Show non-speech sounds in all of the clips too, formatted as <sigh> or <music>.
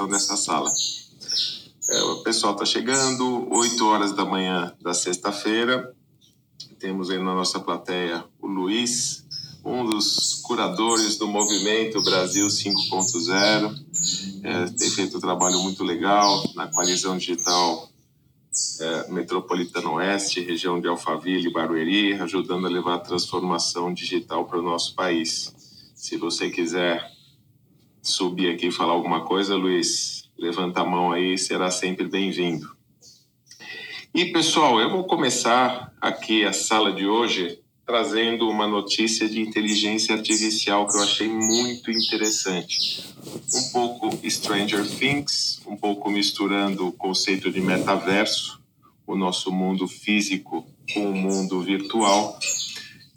o nosso podcast, que a gravação dessa sala. É, o pessoal está chegando, 8 horas da manhã da sexta-feira. Temos aí na nossa plateia o Luiz, um dos curadores do movimento Brasil 5.0. É, tem feito um trabalho muito legal na coalizão digital é, Metropolitana Oeste, região de Alphaville e Barueri, ajudando a levar a transformação digital para o nosso país. Se você quiser subir aqui e falar alguma coisa, Luiz, levanta a mão aí, será sempre bem-vindo. E pessoal, eu vou começar aqui a sala de hoje trazendo uma notícia de inteligência artificial que eu achei muito interessante. Um pouco Stranger Things, um pouco misturando o conceito de metaverso, o nosso mundo físico com o mundo virtual.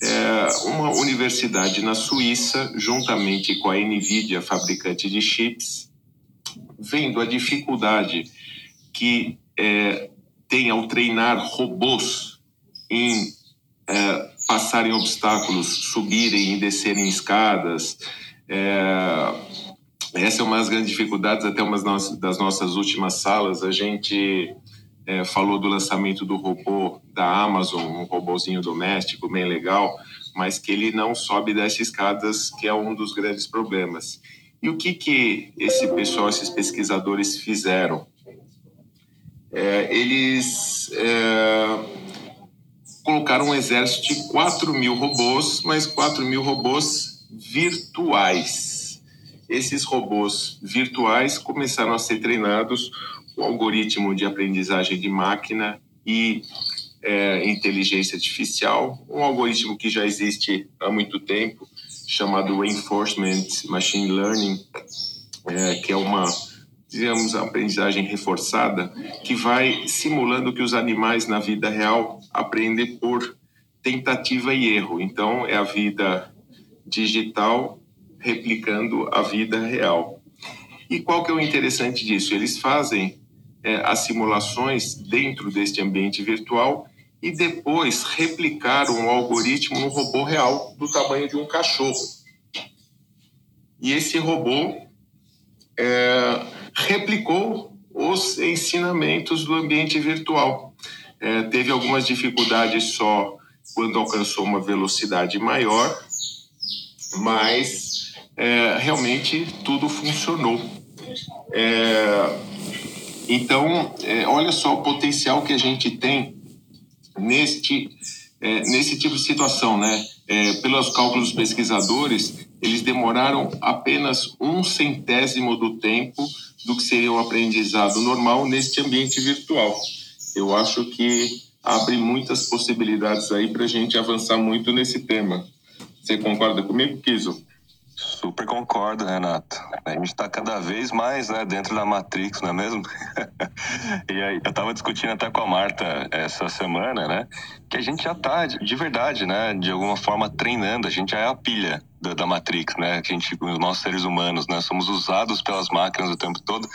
É uma universidade na Suíça, juntamente com a Nvidia, fabricante de chips, vendo a dificuldade que é, tem ao treinar robôs em é, passarem obstáculos, subirem e descerem escadas. É, essa é uma das grandes dificuldades, até uma das nossas últimas salas. A gente é, falou do lançamento do robô da Amazon, um robôzinho doméstico bem legal, mas que ele não sobe desce escadas, que é um dos grandes problemas. E o que, que esse pessoal, esses pesquisadores fizeram? É, eles é, colocaram um exército de 4 mil robôs, mas 4 mil robôs virtuais. Esses robôs virtuais começaram a ser treinados com algoritmo de aprendizagem de máquina e é, inteligência artificial, um algoritmo que já existe há muito tempo, chamado Reinforcement Machine Learning, é, que é uma digamos, aprendizagem reforçada, que vai simulando que os animais na vida real aprendem por tentativa e erro. Então, é a vida digital replicando a vida real. E qual que é o interessante disso? Eles fazem é, as simulações dentro deste ambiente virtual e depois replicaram o algoritmo no robô real do tamanho de um cachorro. E esse robô é, replicou os ensinamentos do ambiente virtual. É, teve algumas dificuldades só quando alcançou uma velocidade maior, mas é, realmente tudo funcionou. É, então, é, olha só o potencial que a gente tem neste, é, nesse tipo de situação, né? É, pelos cálculos dos pesquisadores, eles demoraram apenas um centésimo do tempo do que seria o aprendizado normal neste ambiente virtual. Eu acho que abre muitas possibilidades aí para a gente avançar muito nesse tema. Você concorda comigo, Kiso? Super concordo, Renato. A gente está cada vez mais né, dentro da Matrix, não é mesmo? <laughs> e aí, eu estava discutindo até com a Marta essa semana, né? Que a gente já está, de verdade, né? De alguma forma treinando, a gente já é a pilha da, da Matrix, né? Que a gente, nossos seres humanos, né? Somos usados pelas máquinas o tempo todo.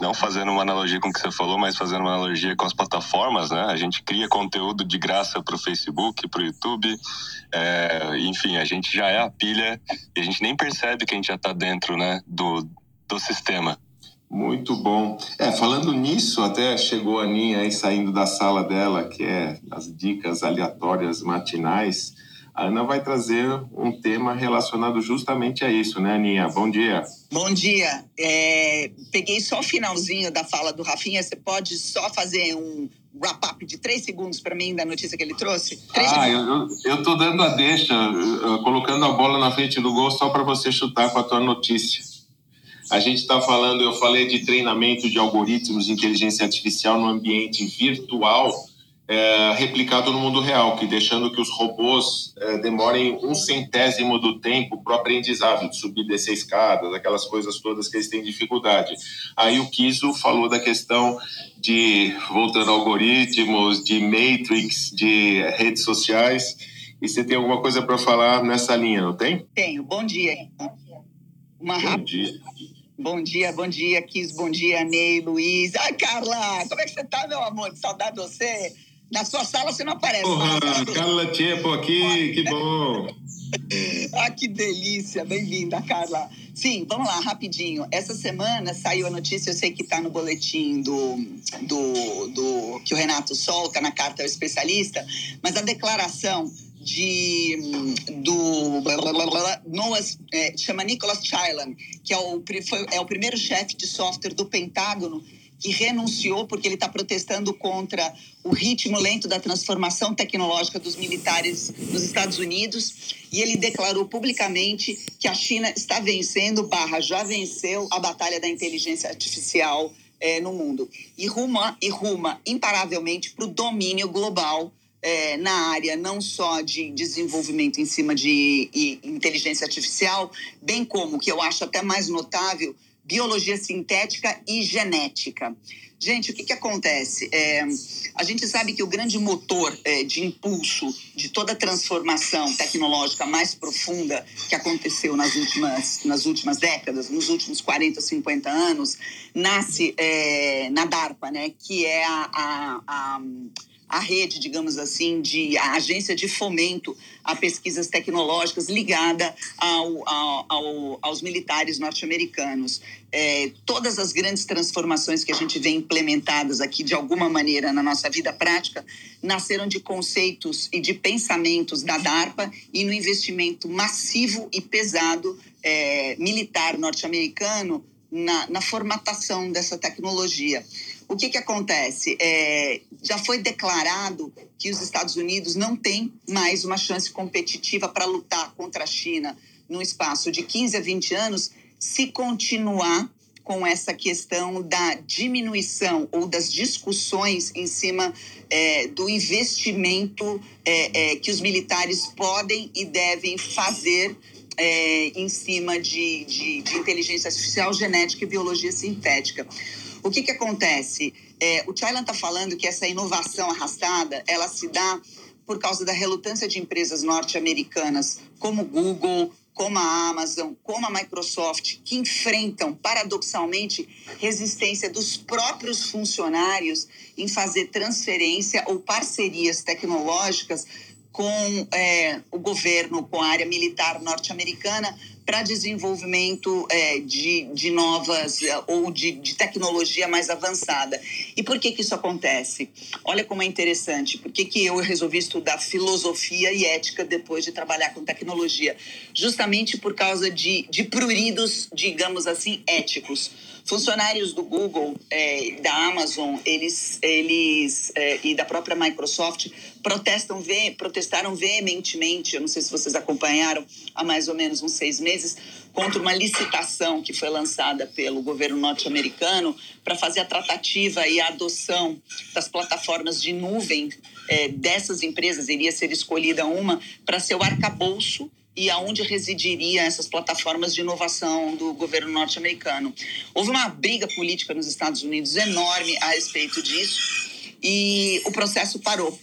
Não fazendo uma analogia com o que você falou, mas fazendo uma analogia com as plataformas, né? A gente cria conteúdo de graça para o Facebook, para o YouTube. É, enfim, a gente já é a pilha e a gente nem percebe que a gente já está dentro, né? Do, do sistema. Muito bom. É, falando nisso, até chegou a Aninha aí saindo da sala dela, que é as dicas aleatórias matinais. A Ana vai trazer um tema relacionado justamente a isso, né, Aninha? Bom dia. Bom dia. É, peguei só o finalzinho da fala do Rafinha. Você pode só fazer um wrap-up de três segundos para mim da notícia que ele trouxe? Três ah, eu, eu tô dando a deixa, colocando a bola na frente do gol só para você chutar com a tua notícia. A gente está falando, eu falei de treinamento de algoritmos de inteligência artificial no ambiente virtual é, replicado no mundo real, que deixando que os robôs é, demorem um centésimo do tempo para o aprendizado, de subir e descer escadas, aquelas coisas todas que eles têm dificuldade. Aí o Kiso falou da questão de, voltando a algoritmos, de matrix, de redes sociais, e você tem alguma coisa para falar nessa linha, não tem? Tenho. Bom dia. Uma Bom dia. Bom dia, bom dia, Kis, bom dia, Ney, Luiz. Ai, Carla, como é que você tá, meu amor? Saudade de você. Na sua sala você não aparece. Porra, Carla Tchepo aqui, que bom. <laughs> ah, que delícia! Bem-vinda, Carla. Sim, vamos lá, rapidinho. Essa semana saiu a notícia, eu sei que está no boletim do, do, do que o Renato solta na carta ao especialista, mas a declaração de do Noah's, é, chama Nicholas Chilan, que é o, foi, é o primeiro chefe de software do Pentágono que renunciou porque ele está protestando contra o ritmo lento da transformação tecnológica dos militares nos Estados Unidos. E ele declarou publicamente que a China está vencendo, barra já venceu a batalha da inteligência artificial é, no mundo. E ruma e ruma imparavelmente para o domínio global é, na área não só de desenvolvimento em cima de inteligência artificial, bem como, que eu acho até mais notável, biologia sintética e genética. Gente, o que, que acontece? É, a gente sabe que o grande motor é, de impulso de toda a transformação tecnológica mais profunda que aconteceu nas últimas, nas últimas décadas, nos últimos 40, 50 anos, nasce é, na DARPA, né? que é a, a, a a rede, digamos assim, de a agência de fomento a pesquisas tecnológicas ligada ao, ao, ao, aos militares norte-americanos. É, todas as grandes transformações que a gente vê implementadas aqui de alguma maneira na nossa vida prática nasceram de conceitos e de pensamentos da DARPA e no investimento massivo e pesado é, militar norte-americano na, na formatação dessa tecnologia. O que, que acontece? É, já foi declarado que os Estados Unidos não têm mais uma chance competitiva para lutar contra a China no espaço de 15 a 20 anos se continuar com essa questão da diminuição ou das discussões em cima é, do investimento é, é, que os militares podem e devem fazer é, em cima de, de, de inteligência artificial, genética e biologia sintética. O que, que acontece? É, o Chailan está falando que essa inovação arrastada, ela se dá por causa da relutância de empresas norte-americanas como Google, como a Amazon, como a Microsoft, que enfrentam, paradoxalmente, resistência dos próprios funcionários em fazer transferência ou parcerias tecnológicas com é, o governo, com a área militar norte-americana, para desenvolvimento é, de, de novas é, ou de, de, tecnologia mais avançada. E por que, que isso acontece? Olha como é interessante. Por que, que eu resolvi estudar filosofia e ética depois de trabalhar com tecnologia? Justamente por causa de, de pruridos, digamos assim, éticos. Funcionários do Google, é, da Amazon, eles, eles é, e da própria Microsoft protestam, ve protestaram veementemente, eu não sei se vocês acompanharam, há mais ou menos uns seis meses, contra uma licitação que foi lançada pelo governo norte-americano para fazer a tratativa e a adoção das plataformas de nuvem é, dessas empresas. Iria ser escolhida uma para ser o arcabouço e aonde residiria essas plataformas de inovação do governo norte-americano. Houve uma briga política nos Estados Unidos enorme a respeito disso e o processo parou.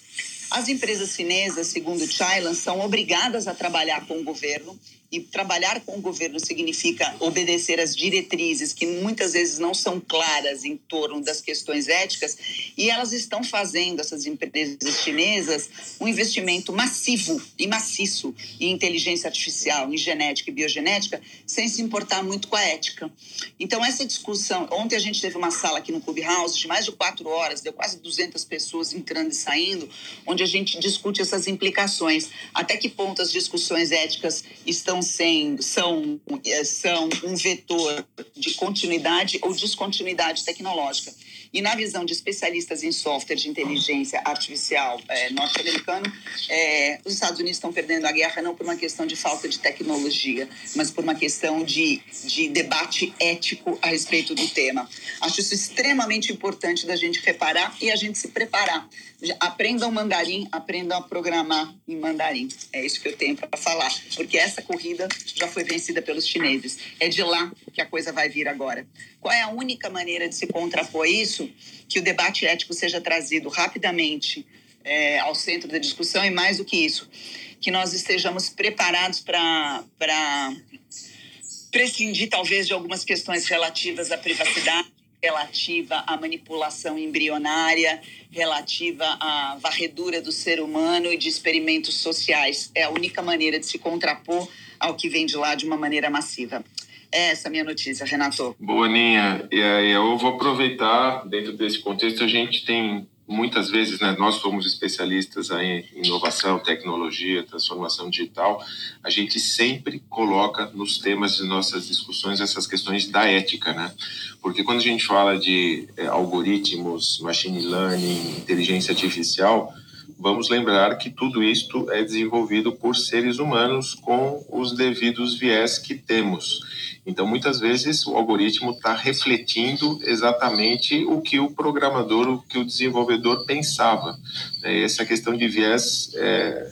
As empresas chinesas, segundo Chailan, são obrigadas a trabalhar com o governo e trabalhar com o governo significa obedecer às diretrizes que muitas vezes não são claras em torno das questões éticas, e elas estão fazendo, essas empresas chinesas, um investimento massivo e maciço em inteligência artificial, em genética e biogenética, sem se importar muito com a ética. Então, essa discussão. Ontem a gente teve uma sala aqui no Clubhouse de mais de quatro horas, deu quase 200 pessoas entrando e saindo, onde a gente discute essas implicações. Até que ponto as discussões éticas estão sendo, são, é, são um vetor de continuidade ou descontinuidade tecnológica. E na visão de especialistas em software de inteligência artificial é, norte-americano, é, os Estados Unidos estão perdendo a guerra não por uma questão de falta de tecnologia, mas por uma questão de, de debate ético a respeito do tema. Acho isso extremamente importante da gente reparar e a gente se preparar. Aprendam mandarim, aprendam a programar em mandarim. É isso que eu tenho para falar, porque essa corrida já foi vencida pelos chineses. É de lá que a coisa vai vir agora. Qual é a única maneira de se contrapor isso? Que o debate ético seja trazido rapidamente é, ao centro da discussão e, mais do que isso, que nós estejamos preparados para prescindir, talvez, de algumas questões relativas à privacidade relativa à manipulação embrionária, relativa à varredura do ser humano e de experimentos sociais. É a única maneira de se contrapor ao que vem de lá de uma maneira massiva. Essa é a minha notícia, Renato. Boa. E aí eu vou aproveitar, dentro desse contexto, a gente tem muitas vezes, né, nós somos especialistas em inovação, tecnologia, transformação digital, a gente sempre coloca nos temas de nossas discussões essas questões da ética, né? Porque quando a gente fala de é, algoritmos, machine learning, inteligência artificial, vamos lembrar que tudo isto é desenvolvido por seres humanos com os devidos viés que temos. Então, muitas vezes, o algoritmo está refletindo exatamente o que o programador, o que o desenvolvedor pensava. É, essa questão de viés é,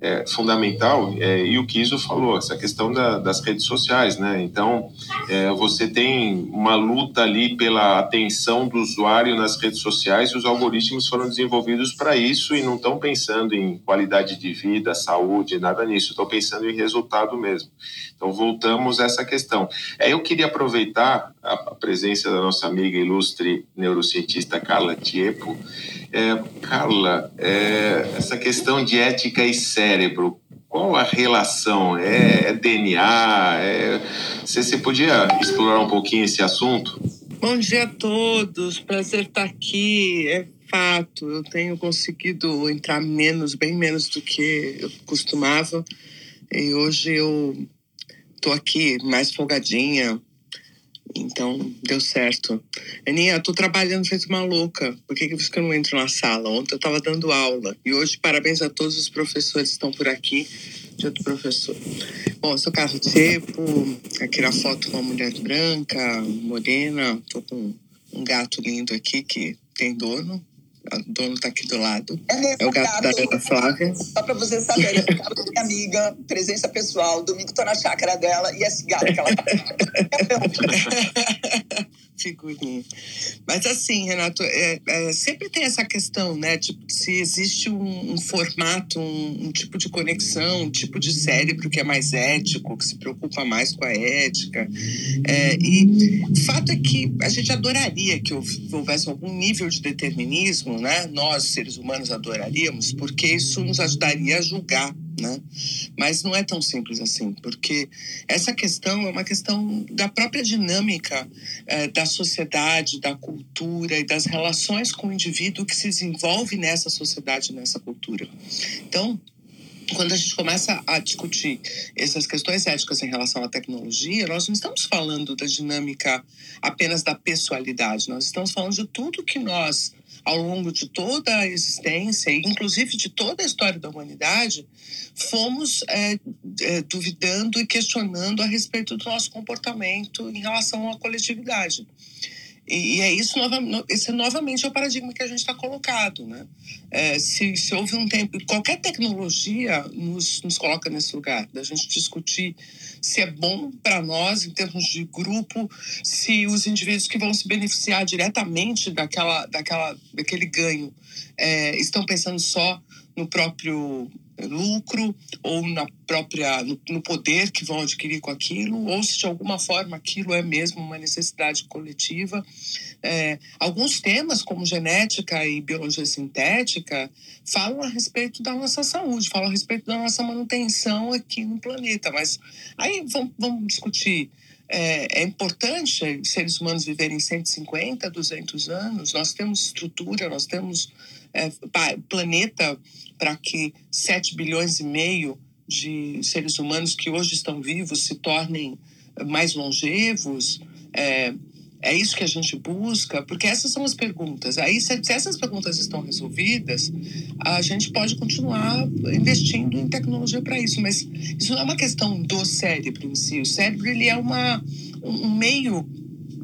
é, fundamental é, e o que falou, essa questão da, das redes sociais, né? Então, é, você tem uma luta ali pela atenção do usuário nas redes sociais e os algoritmos foram desenvolvidos para isso e não estão pensando em qualidade de vida, saúde, nada nisso, estão pensando em resultado mesmo. Então, voltamos a essa questão. É, eu queria aproveitar a, presença da nossa amiga ilustre neurocientista Carla Tiepo, é, Carla, é, essa questão de ética e cérebro, qual a relação? É, é DNA? É... Você, você podia explorar um pouquinho esse assunto? Bom dia a todos, prazer estar aqui. É fato, eu tenho conseguido entrar menos, bem menos do que eu costumava. E hoje eu estou aqui mais folgadinha, então, deu certo. Aninha, eu tô trabalhando feito uma louca. Por que, que eu não entro na sala? Ontem eu estava dando aula. E hoje, parabéns a todos os professores que estão por aqui. Dia do professor. Bom, eu sou Carlos Cepo. Aqui na foto uma mulher branca, morena. Tô com um gato lindo aqui que tem dono. O dono está aqui do lado. É, é o gato, gato da Ana Flávia. Só para vocês saberem, é minha amiga, presença pessoal. Domingo tô na chácara dela e esse gato que ela tá. <laughs> Figurinha. Mas assim, Renato, é, é, sempre tem essa questão, né? Tipo, se existe um, um formato, um, um, tipo de conexão, um tipo de cérebro que é mais ético, que se preocupa mais com a ética. É, e o fato é que a gente adoraria que houvesse algum nível de determinismo, né? Nós, seres humanos, adoraríamos, porque isso nos ajudaria a julgar né? Mas não é tão simples assim, porque essa questão é uma questão da própria dinâmica é, da sociedade, da cultura e das relações com o indivíduo que se desenvolve nessa sociedade, nessa cultura. Então, quando a gente começa a discutir essas questões éticas em relação à tecnologia, nós não estamos falando da dinâmica apenas da pessoalidade, nós estamos falando de tudo que nós ao longo de toda a existência, inclusive de toda a história da humanidade, fomos é, é, duvidando e questionando a respeito do nosso comportamento em relação à coletividade. E, é isso, esse novamente é o paradigma que a gente está colocado. Né? É, se, se houve um tempo, qualquer tecnologia nos, nos coloca nesse lugar, da gente discutir se é bom para nós em termos de grupo, se os indivíduos que vão se beneficiar diretamente daquela, daquela, daquele ganho é, estão pensando só no próprio lucro ou na própria no, no, poder que vão adquirir com aquilo ou se de alguma forma aquilo é mesmo uma necessidade coletiva é, alguns temas como genética e biologia sintética falam a respeito da nossa saúde falam a respeito da nossa manutenção aqui no planeta mas aí vamos, vamos discutir é, é, importante seres humanos viverem 150, 200 anos. Nós temos estrutura, nós temos é, planeta para que 7 bilhões e meio de seres humanos que hoje estão vivos se tornem mais longevos? É, é isso que a gente busca? Porque essas são as perguntas. Aí, se, se, essas perguntas estão resolvidas, a gente pode continuar investindo em tecnologia para isso. Mas isso não é uma questão do cérebro em si. O cérebro ele é uma, um meio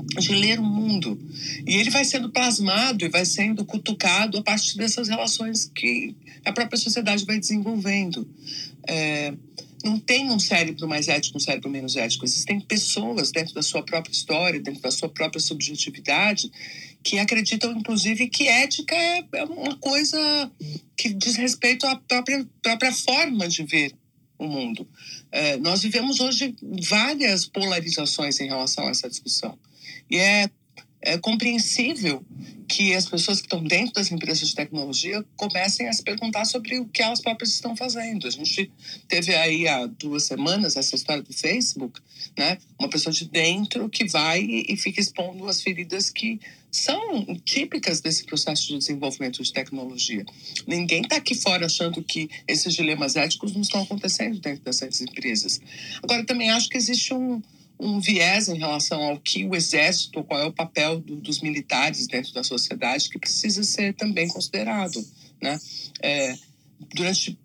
de ler o mundo. E ele vai sendo plasmado e vai sendo cutucado a partir dessas relações que a própria sociedade vai desenvolvendo. É, não tem um cérebro mais ético, um cérebro menos ético. Existem pessoas dentro da sua própria história, dentro da sua própria subjetividade, que acreditam, inclusive, que ética é, é uma coisa que diz respeito à própria, própria forma de ver o mundo. É, nós vivemos hoje várias polarizações em relação a essa discussão. E é, é compreensível que as pessoas que estão dentro das empresas de tecnologia comecem a se perguntar sobre o que elas próprias estão fazendo. A gente teve aí há duas semanas essa história do Facebook, né? Uma pessoa de dentro que vai e fica expondo as feridas que são típicas desse processo de desenvolvimento de tecnologia. Ninguém está aqui fora achando que esses dilemas éticos não estão acontecendo dentro dessas empresas. Agora, também acho que existe um, um viés em relação ao que o exército, qual é o papel do, dos militares dentro da sociedade, que precisa ser também considerado. Né? É, durante,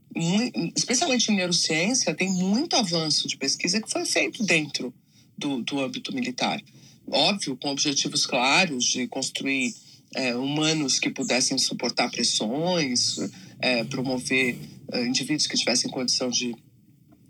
especialmente em neurociência, tem muito avanço de pesquisa que foi feito dentro do, do âmbito militar. Óbvio, com objetivos claros de construir é, humanos que pudessem suportar pressões, é, promover é, indivíduos que tivessem condição de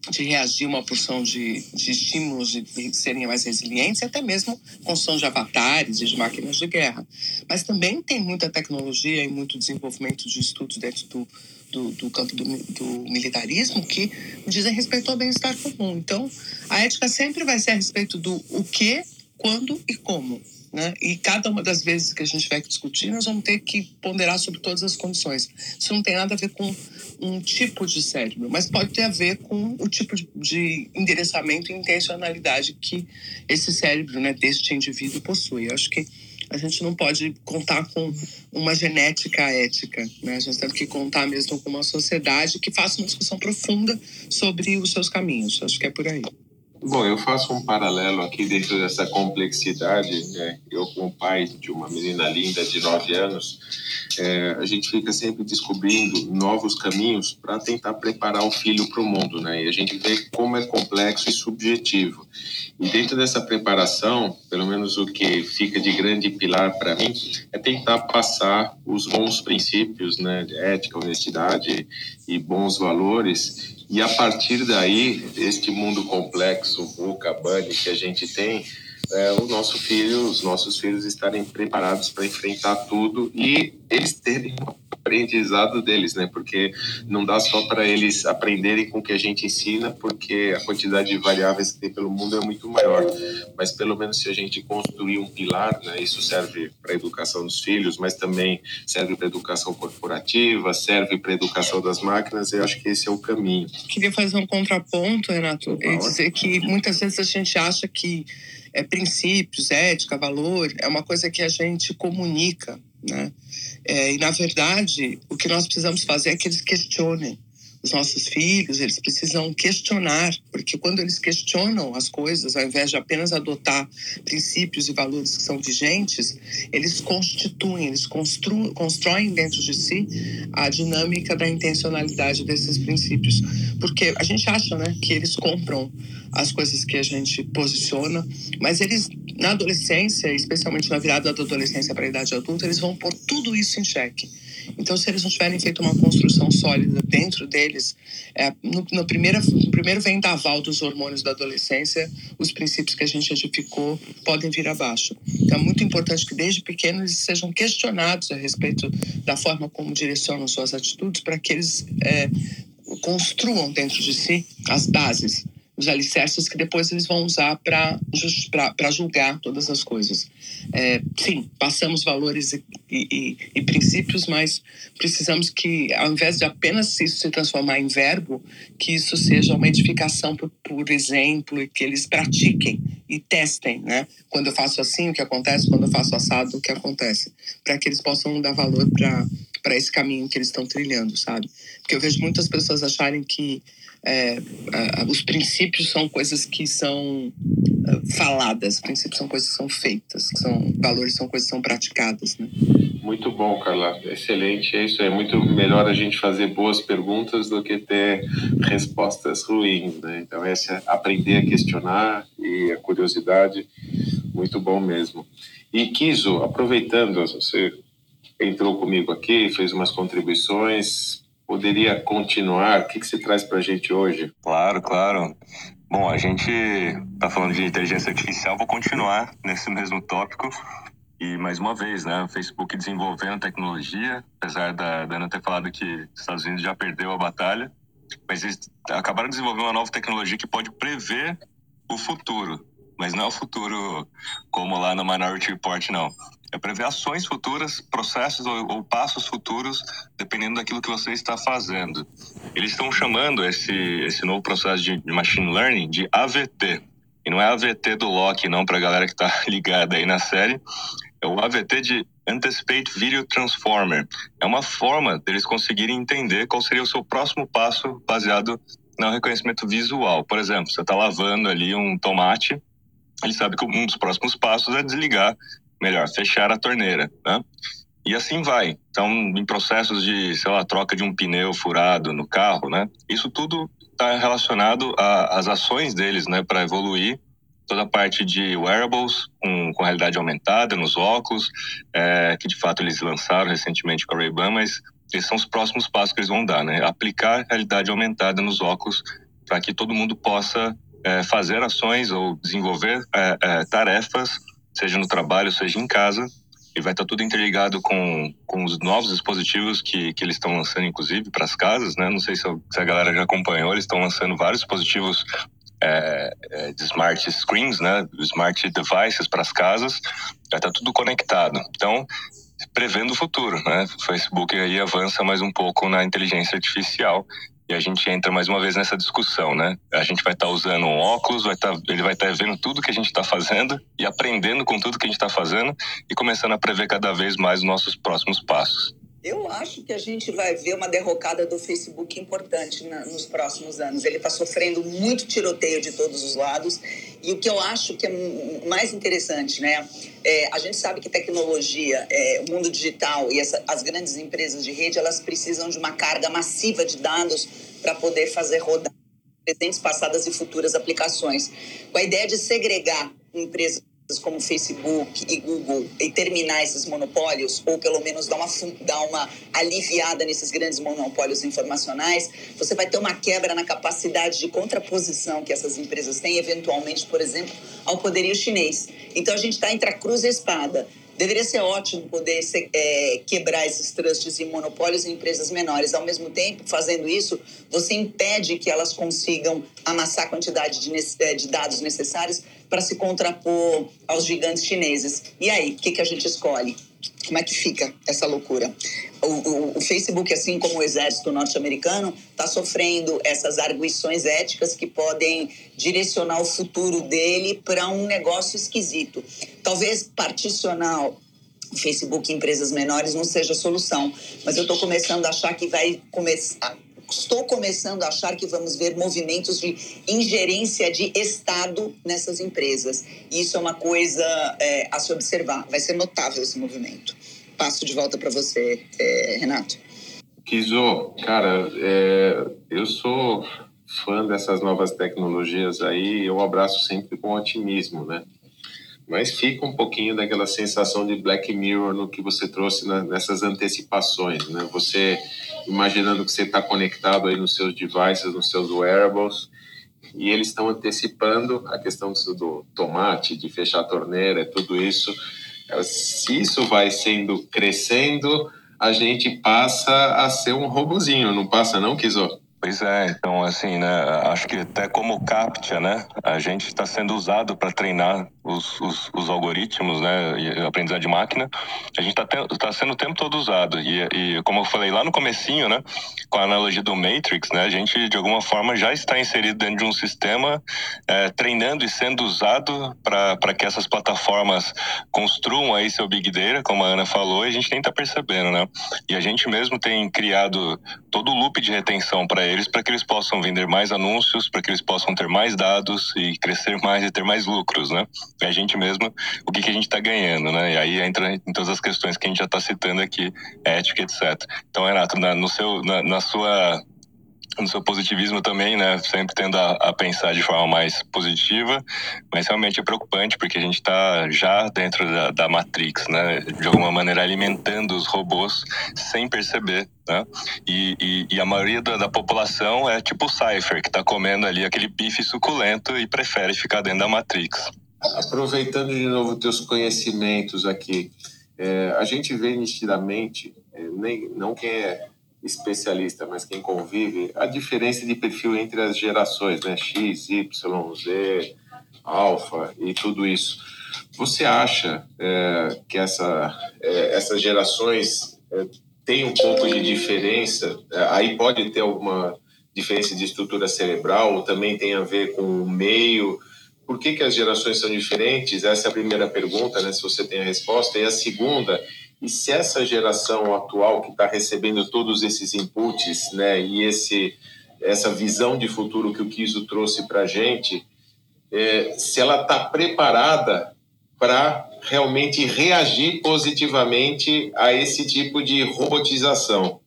de reagir a uma porção de, de estímulos de, de serem mais resilientes, e até mesmo construção de avatares e de máquinas de guerra. Mas também tem muita tecnologia e muito desenvolvimento de estudos dentro do, do, do campo do, do, militarismo que dizem respeito ao bem-estar comum. Então, a ética sempre vai ser a respeito do o que, quando e como. Né? E cada uma das vezes que a gente vai discutir, nós vamos ter que ponderar sobre todas as condições. Isso não tem nada a ver com um tipo de cérebro, mas pode ter a ver com o tipo de, de endereçamento e intencionalidade que esse cérebro né, deste indivíduo possui. Eu acho que a gente não pode contar com uma genética ética, né? A gente tem que contar mesmo com uma sociedade que faça uma discussão profunda sobre os seus caminhos. Acho que é por aí. Bom, eu faço um paralelo aqui dentro dessa complexidade. Né? Eu, como pai de uma menina linda de 9 anos, é, a gente fica sempre descobrindo novos caminhos para tentar preparar o filho para o mundo. Né? E a gente vê como é complexo e subjetivo. E dentro dessa preparação, pelo menos o que fica de grande pilar para mim, é tentar passar os bons princípios né, de ética, honestidade e bons valores e a partir daí, este mundo complexo, VUCA, BUNNY que a gente tem, é, o nosso filho, os nossos filhos estarem preparados para enfrentar tudo e eles terem um aprendizado deles, né? Porque não dá só para eles aprenderem com o que a gente ensina, porque a quantidade de variáveis que tem pelo mundo é muito maior. Mas pelo menos se a gente construir um pilar, né? Isso serve para a educação dos filhos, mas também serve para a educação corporativa, serve para a educação das máquinas. Eu acho que esse é o caminho. Queria fazer um contraponto, Renato, e dizer que muitas vezes a gente acha que é, princípios, ética, valor, é uma coisa que a gente comunica, né? É, e, na verdade, o que nós precisamos fazer é que eles questionem os nossos filhos, eles precisam questionar, porque quando eles questionam as coisas, ao invés de apenas adotar princípios e valores que são vigentes, eles constituem, eles constroem dentro de si a dinâmica da intencionalidade desses princípios. Porque a gente acha né, que eles compram as coisas que a gente posiciona, mas eles, na adolescência, especialmente na virada da adolescência para a idade adulta, eles vão pôr tudo isso em xeque. Então, se eles não tiverem feito uma construção sólida dentro deles, é, no, no, primeiro, no primeiro vendaval dos hormônios da adolescência, os princípios que a gente edificou podem vir abaixo. Então, é muito importante que desde pequenos eles sejam questionados a respeito da forma como direcionam suas atitudes, para que eles é, construam dentro de si as bases os alicerces que depois eles vão usar para julgar todas as coisas. É, sim, passamos valores e, e, e, princípios, mas precisamos que, ao invés de apenas isso se transformar em verbo, que isso seja uma edificação por, por exemplo e que eles pratiquem e testem, né? Quando eu faço assim, o que acontece? Quando eu faço assado, o que acontece? Para que eles possam dar valor para esse caminho que eles estão trilhando, sabe? Porque eu vejo muitas pessoas acharem que é, os princípios são coisas que são é, faladas, princípios são coisas que são feitas, que são valores são coisas que são praticadas, né? Muito bom, Carla. Excelente. É isso. É muito melhor a gente fazer boas perguntas do que ter respostas ruins, né? Então, é aprender a questionar e a curiosidade, muito bom mesmo. E Kiso, aproveitando, você entrou comigo aqui, fez umas contribuições, poderia continuar? O que, que você traz para a gente hoje? Claro, claro. Bom, a gente está falando de inteligência artificial, vou continuar nesse mesmo tópico. E mais uma vez, né, o Facebook desenvolvendo tecnologia, apesar da, Ana ter falado que os Estados Unidos já perdeu a batalha, mas eles acabaram de desenvolver uma nova tecnologia que pode prever o futuro. Mas não é o futuro como lá no Minority Report, não. É prever ações futuras, processos ou, ou passos futuros, dependendo daquilo que você está fazendo. Eles estão chamando esse, esse novo processo de, machine learning de AVT. E não é AVT do Loki, não, para a galera que está <laughs> ligada aí na série. É o AVT de Anticipate Video Transformer. É uma forma deles conseguirem entender qual seria o seu próximo passo baseado no reconhecimento visual. Por exemplo, você está lavando ali um tomate, ele sabe que um dos próximos passos é desligar melhor, fechar a torneira, né? E assim vai. Então, em processos de, sei lá, troca de um pneu furado no carro, né? Isso tudo está relacionado às ações deles, né, para evoluir toda a parte de wearables com, com realidade aumentada nos óculos, é, que de fato eles lançaram recentemente com a Ray-Ban, mas esses são os próximos passos que eles vão dar, né? Aplicar realidade aumentada nos óculos para que todo mundo possa é, fazer ações ou desenvolver é, é tarefas seja no trabalho, seja em casa, e vai estar tudo interligado com, com os novos dispositivos que, que eles estão lançando, inclusive, para as casas, né? Não sei se, se, a galera já acompanhou, eles estão lançando vários dispositivos é, é, de smart screens, né? Smart devices para as casas, vai estar tudo conectado. Então, prevendo o futuro, né? O Facebook aí avança mais um pouco na inteligência artificial e a gente entra mais uma vez nessa discussão, né? A gente vai estar tá usando um óculos, vai tá, ele vai estar tá vendo tudo que a gente está fazendo e aprendendo com tudo que a gente está fazendo e começando a prever cada vez mais os nossos próximos passos. Eu acho que a gente vai ver uma derrocada do Facebook importante na, nos próximos anos. Ele está sofrendo muito tiroteio de todos os lados. E o que eu acho que é mais interessante, né? É, a gente sabe que tecnologia, é, o mundo digital e essa, as grandes empresas de rede, elas precisam de uma carga massiva de dados para poder fazer rodar presentes, passadas e futuras aplicações. Com a ideia de segregar empresas como Facebook e Google e terminar esses monopólios, ou pelo menos dar uma, dar uma aliviada nesses grandes monopólios informacionais, você vai ter uma quebra na capacidade de contraposição que essas empresas têm, eventualmente, por exemplo, ao poderio chinês. Então a gente está entre a cruz e a espada. Deveria ser ótimo poder ser, é, quebrar esses trusts e monopólios em empresas menores. Ao mesmo tempo, fazendo isso, você impede que elas consigam amassar a quantidade de, é, de dados necessários para se contrapor aos gigantes chineses. E aí, o que, que a gente escolhe? Como é que fica essa loucura? O, o, o Facebook, assim como o exército norte-americano, está sofrendo essas arguições éticas que podem direcionar o futuro dele para um negócio esquisito. Talvez particionar Facebook em empresas menores não seja a solução, mas eu estou começando a achar que vai começar estou começando a achar que vamos ver movimentos de ingerência de Estado nessas empresas. E isso é uma coisa é, a se observar. Vai ser notável esse movimento. Passo de volta para você, é, Renato. Kizo, cara, é, eu sou fã dessas novas tecnologias aí, eu abraço sempre com otimismo, né? Mas fica um pouquinho daquela sensação de Black Mirror no que você trouxe na, nessas antecipações, né? Você imaginando que você está conectado aí nos seus devices, nos seus wearables, e eles estão antecipando a questão do tomate, de fechar a torneira, tudo isso. Se isso vai sendo crescendo, a gente passa a ser um robozinho, não passa não, Kizo? Pois é, então assim, né, acho que até como CAPTCHA, né, a gente está sendo usado para treinar os, os, os, algoritmos, né, e aprendizagem de máquina, a gente está tá sendo o tempo todo usado. E, e, como eu falei lá no comecinho, né, com a analogia do Matrix, né, a gente de alguma forma já está inserido dentro de um sistema é, treinando e sendo usado para que essas plataformas construam aí seu big data, como a Ana falou, e a gente nem está percebendo, né, e a gente mesmo tem criado todo o loop de retenção para eles, para que eles possam vender mais anúncios, para que eles possam ter mais dados e crescer mais e ter mais lucros, né? E a gente mesmo, o que, que a gente está ganhando, né? E aí entra em todas as questões que a gente já está citando aqui, ética, etc. Então, Renato, na, no seu, na, na sua no seu positivismo também, né? Sempre tendo a, a, pensar de forma mais positiva, mas realmente é preocupante porque a gente está já dentro da, da, Matrix, né? De alguma maneira alimentando os robôs sem perceber, né? E, e, e a maioria da, da, população é tipo o Cypher, que está comendo ali aquele bife suculento e prefere ficar dentro da Matrix. Aproveitando de novo teus conhecimentos aqui, é, a gente vê nitidamente, é, nem, não quem é especialista, mas quem convive, a diferença de perfil entre as gerações, né? X, Y, Z, alfa e tudo isso. Você acha é, que essa, é, essas gerações é, têm um pouco de diferença? É, aí pode ter alguma diferença de estrutura cerebral, ou também tem a ver com o meio? Por que, que as gerações são diferentes? Essa é a primeira pergunta, né, se você tem a resposta. E a segunda, e se essa geração atual que está recebendo todos esses inputs, né, e esse essa visão de futuro que o Kiso trouxe para a gente, é, se ela está preparada para realmente reagir positivamente a esse tipo de robotização.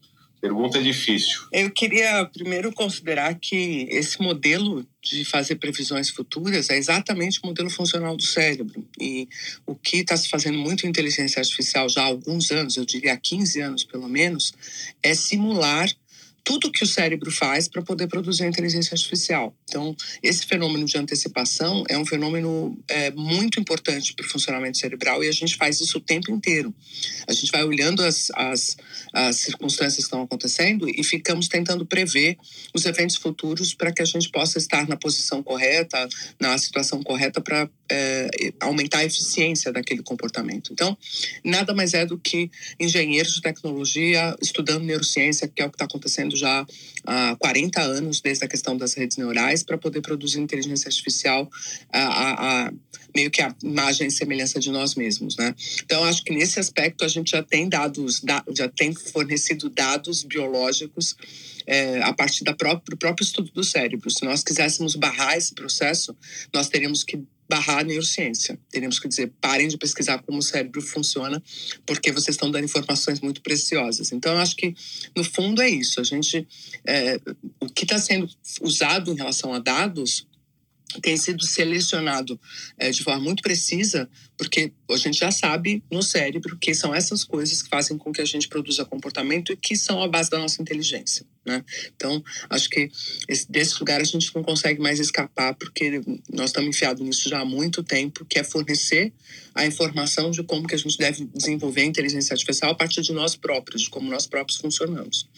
Pergunta difícil. Eu queria primeiro considerar que esse modelo de fazer previsões futuras é exatamente o modelo funcional do cérebro. E o que está se fazendo muito em inteligência artificial já há alguns anos, eu diria há 15 anos pelo menos, é simular tudo que o cérebro faz para poder produzir a inteligência artificial. Então, esse fenômeno de antecipação é um fenômeno é, muito importante para o funcionamento cerebral e a gente faz isso o tempo inteiro. A gente vai olhando as, as, as circunstâncias que estão acontecendo e ficamos tentando prever os eventos futuros para que a gente possa estar na posição correta, na situação correta para é, aumentar a eficiência daquele comportamento. Então, nada mais é do que engenheiros de tecnologia estudando neurociência, que é o que está acontecendo já há 40 anos, desde a questão das redes neurais, para poder produzir inteligência artificial a, a, a, meio que a imagem e semelhança de nós mesmos, né? Então, acho que nesse aspecto a gente já tem dados, já tem fornecido dados biológicos é, a partir própria, do próprio estudo do cérebro. Se nós quiséssemos barrar esse processo, nós teríamos que barrar a neurociência. Teríamos que dizer, parem de pesquisar como o cérebro funciona, porque vocês estão dando informações muito preciosas. Então, eu acho que, no fundo, é isso. A gente, é, o que está sendo usado em relação a dados tem sido selecionado é, de forma muito precisa, porque a gente já sabe no cérebro que são essas coisas que fazem com que a gente produza comportamento e que são a base da nossa inteligência. Né? Então, acho que esse, desse lugar a gente não consegue mais escapar, porque nós estamos enfiados nisso já há muito tempo, que é fornecer a informação de como que a gente deve desenvolver a inteligência artificial a partir de nós próprios, de como nós próprios funcionamos.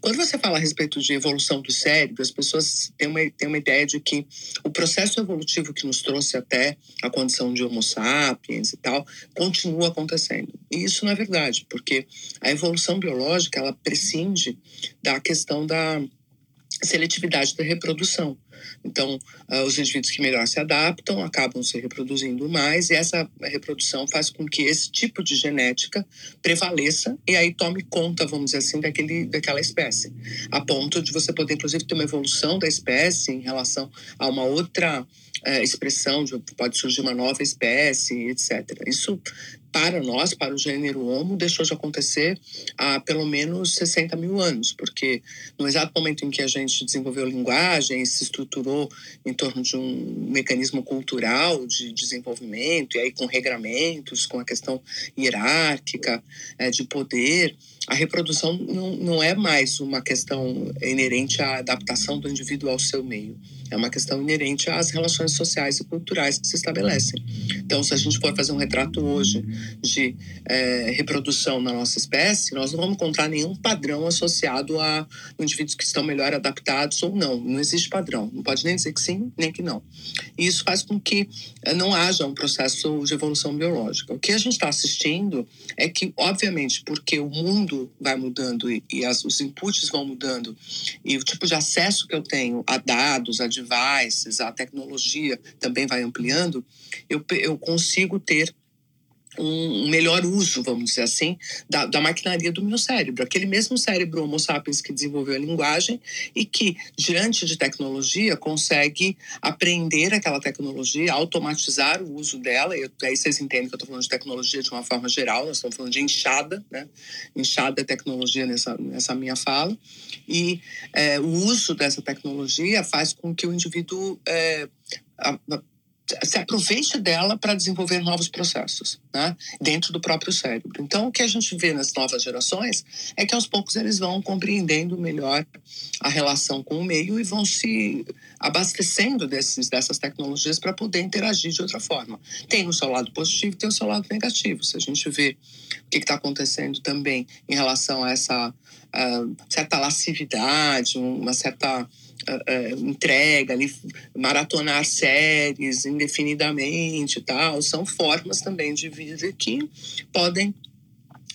Quando você fala a respeito de evolução do cérebro, as pessoas têm uma, têm uma ideia de que o processo evolutivo que nos trouxe até a condição de Homo sapiens e tal, continua acontecendo. E isso não é verdade, porque a evolução biológica, ela prescinde da questão da seletividade da reprodução. Então, uh, os indivíduos que melhor se adaptam acabam se reproduzindo mais, e essa reprodução faz com que esse tipo de genética prevaleça e aí tome conta, vamos dizer assim, daquele, daquela espécie, a ponto de você poder, inclusive, ter uma evolução da espécie em relação a uma outra é, expressão, de, pode surgir uma nova espécie, etc. Isso, para nós, para o gênero Homo, deixou de acontecer há pelo menos 60 mil anos, porque no exato momento em que a gente desenvolveu linguagem se estruturou em torno de um mecanismo cultural de desenvolvimento, e aí com regramentos, com a questão hierárquica, é, de poder, a reprodução não, não é mais uma questão inerente à adaptação do indivíduo ao seu meio. É uma questão inerente às relações sociais e culturais que se estabelecem. Então, se a gente for fazer um retrato hoje de é, reprodução na nossa espécie, nós não vamos encontrar nenhum padrão associado a indivíduos que estão melhor adaptados ou não. Não existe padrão. Não pode nem dizer que sim, nem que não. E isso faz com que não haja um processo de evolução biológica. O que a gente está assistindo é que, obviamente, porque o mundo vai mudando e, e as, os inputs vão mudando e o tipo de acesso que eu tenho a dados, a devices, a tecnologia também vai ampliando, eu, eu consigo ter um melhor uso, vamos dizer assim, da, da maquinaria do meu cérebro. Aquele mesmo cérebro Homo sapiens que desenvolveu a linguagem e que, diante de tecnologia, consegue aprender aquela tecnologia, automatizar o uso dela. E aí vocês entendem que eu estou falando de tecnologia de uma forma geral, nós estamos falando de enxada, né? Enxada é tecnologia nessa, nessa minha fala. E é, o uso dessa tecnologia faz com que o indivíduo é, a, a, se aproveite dela para desenvolver novos processos né, dentro do próprio cérebro. Então, o que a gente vê nas novas gerações é que aos poucos eles vão compreendendo melhor a relação com o meio e vão se abastecendo desses, dessas tecnologias para poder interagir de outra forma. Tem o seu lado positivo tem o seu lado negativo. Se a gente vê o que está acontecendo também em relação a essa uh, certa lascividade, uma certa uh, entrega, ali, maratonar séries indefinidamente e tal, são formas também de vida que podem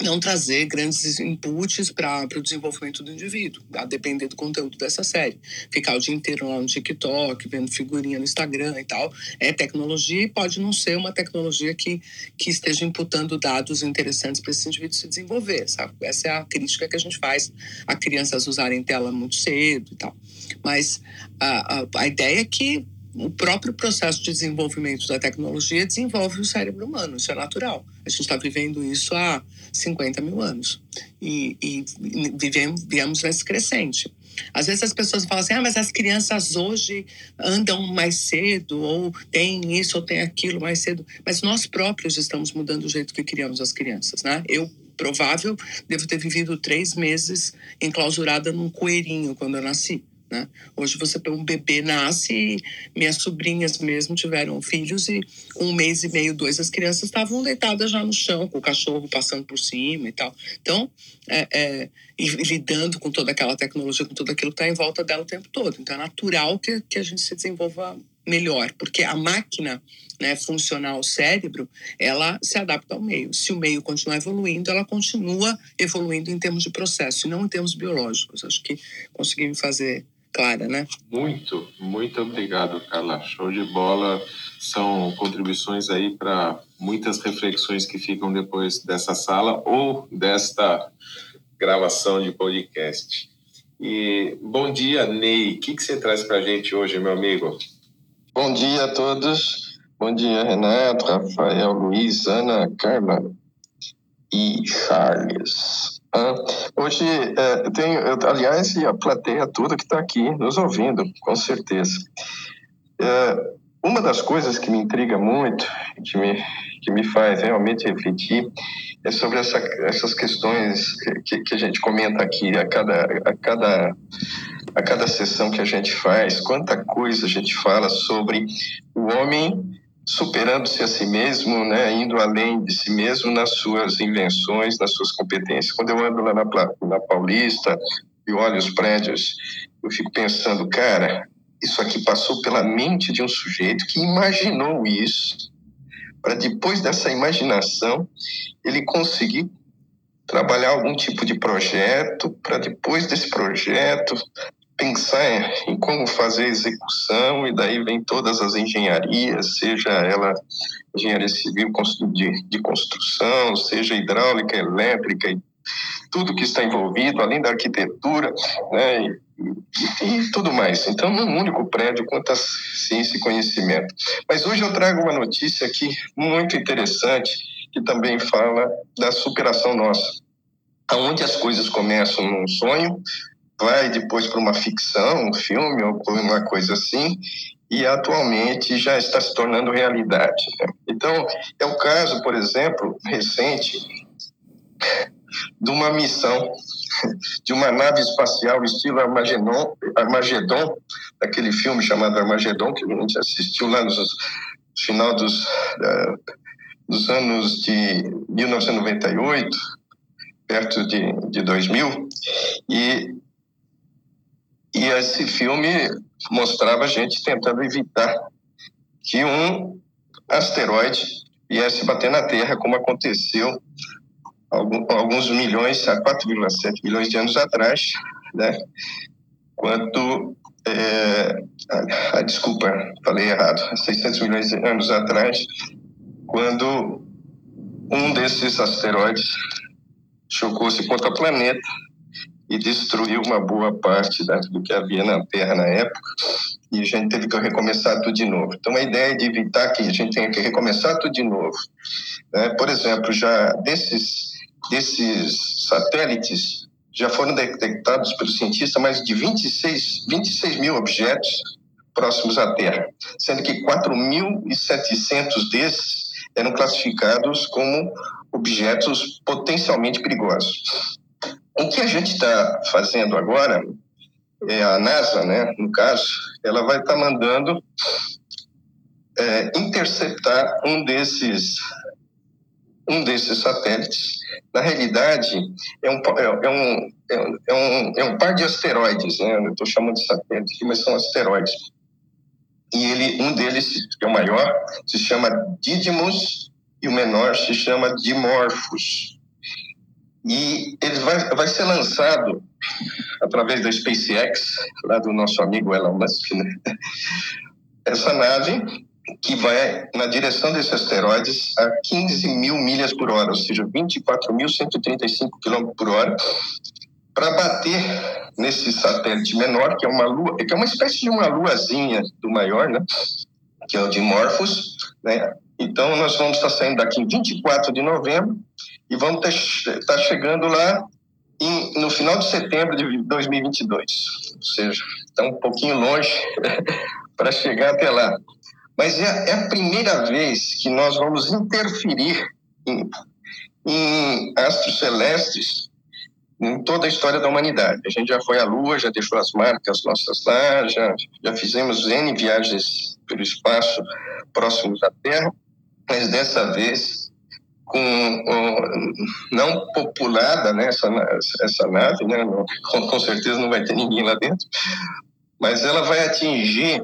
não trazer grandes inputs para o desenvolvimento do indivíduo, a depender do conteúdo dessa série. Ficar o dia inteiro lá no TikTok, vendo figurinha no Instagram e tal, é tecnologia e pode não ser uma tecnologia que, que esteja imputando dados interessantes para esse indivíduo se desenvolver, sabe? Essa é a crítica que a gente faz a crianças usarem tela muito cedo e tal. Mas a, a, a ideia é que o próprio processo de desenvolvimento da tecnologia desenvolve o cérebro humano, isso é natural. A gente está vivendo isso há 50 mil anos e, e vivemos, viemos crescente. Às vezes as pessoas falam assim, ah, mas as crianças hoje andam mais cedo, ou tem isso, ou tem aquilo mais cedo. Mas nós próprios estamos mudando o jeito que criamos as crianças, né? Eu, provável, devo ter vivido três meses enclausurada num coelhinho quando eu nasci. Né? Hoje você um bebê nasce minhas sobrinhas mesmo tiveram filhos e um mês e meio, dois, as crianças estavam deitadas já no chão, com o cachorro passando por cima e tal. Então, é, é, e lidando com toda aquela tecnologia, com tudo aquilo que está em volta dela o tempo todo. Então, é natural que, que a gente se desenvolva melhor, porque a máquina né, funcional, o cérebro, ela se adapta ao meio. Se o meio continuar evoluindo, ela continua evoluindo em termos de processo, e não em termos biológicos. Acho que consegui me fazer clara, né? Muito, muito obrigado, Carla. Show de bola. São contribuições aí para muitas reflexões que ficam depois dessa sala ou desta gravação de podcast. E bom dia, Ney. O que, que você traz para a gente hoje, meu amigo? Bom dia a todos. Bom dia, Renato, Rafael, Luiz, Ana, Carla e Charles. Ah, hoje é, eu, aliás, a plateia toda que está aqui nos ouvindo, com certeza. É, uma das coisas que me intriga muito, que me, que me faz realmente refletir, é sobre essa, essas questões que, que a gente comenta aqui a cada, a, cada, a cada sessão que a gente faz, quanta coisa a gente fala sobre o homem superando-se a si mesmo, né, indo além de si mesmo nas suas invenções, nas suas competências. Quando eu ando lá na, na Paulista e olho os prédios, eu fico pensando, cara, isso aqui passou pela mente de um sujeito que imaginou isso, para depois dessa imaginação ele conseguir trabalhar algum tipo de projeto, para depois desse projeto pensar em como fazer a execução e daí vem todas as engenharias, seja ela engenharia civil de, construção, seja hidráulica, elétrica e tudo que está envolvido, além da arquitetura, né, e, e, e, tudo mais. Então, num único prédio, quanta ciência e conhecimento. Mas hoje eu trago uma notícia aqui muito interessante, que também fala da superação nossa. Aonde as coisas começam num sonho, vai depois para uma ficção, um filme ou uma coisa assim, e atualmente já está se tornando realidade. Né? Então, é o caso, por exemplo, recente, de uma missão de uma nave espacial estilo Armagedon, Armagedon filme chamado Armagedon, que a gente assistiu lá no final dos, uh, dos anos de 1998, perto de, de 2000, e e esse filme mostrava a gente tentando evitar que um asteroide viesse bater na Terra, como aconteceu alguns milhões, há 4,7 milhões de anos atrás, né? Quando, é, ah, desculpa, falei errado, 600 milhões de anos atrás, quando um desses asteroides chocou-se contra o planeta e destruiu uma boa parte do que havia na Terra na época e a gente teve que recomeçar tudo de novo. Então, a ideia é de evitar que a gente tenha que recomeçar tudo de novo. Né? Por exemplo, já desses, desses satélites, já foram detectados pelos cientistas mais de 26, 26 mil objetos próximos à Terra, sendo que 4.700 desses eram classificados como objetos potencialmente perigosos. O que a gente está fazendo agora, é a NASA, né, no caso, ela vai estar tá mandando é, interceptar um desses um desses satélites, na realidade, é um, é, é um, é um, é um par de asteroides, né? Eu estou chamando de satélite aqui, mas são asteroides. E ele, um deles, que é o maior, se chama Didymos e o menor se chama Dimorphos. E ele vai, vai ser lançado através da SpaceX, lá do nosso amigo Elon Musk, né? Essa nave que vai na direção desses asteroides a 15 mil milhas por hora, ou seja, 24.135 km por hora, para bater nesse satélite menor, que é uma lua, que é uma espécie de uma luazinha do maior, né? que é o Dimorphos, né? Então, nós vamos estar saindo daqui em 24 de novembro e vamos estar chegando lá em, no final de setembro de 2022. Ou seja, está um pouquinho longe <laughs> para chegar até lá. Mas é, é, a primeira vez que nós vamos interferir em, em astros celestes em toda a história da humanidade. A gente já foi à Lua, já deixou as marcas nossas lá, já, já fizemos N viagens pelo espaço próximos da Terra, mas dessa vez com não populada né, essa, essa nave, né, com, com certeza não vai ter ninguém lá dentro, mas ela vai atingir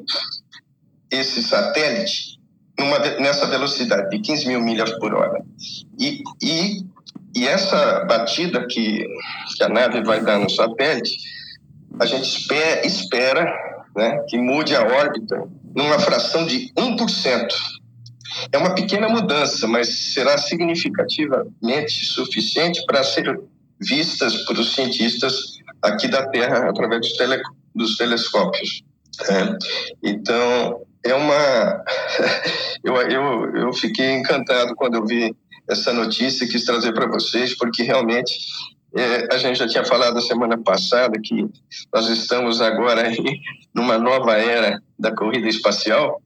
esse satélite numa, nessa velocidade de 15 mil milhas por hora. E, e, e essa batida que, que a nave vai dar no satélite, a gente espera, espera né, que mude a órbita numa fração de 1%. É uma pequena mudança, mas será significativamente suficiente para ser vistas por os cientistas aqui da Terra através dos, tele, dos telescópios. É. Então, é uma. <laughs> eu, eu, eu fiquei encantado quando eu vi essa notícia e quis trazer para vocês, porque realmente é, a gente já tinha falado semana passada que nós estamos agora <laughs> numa nova era da corrida espacial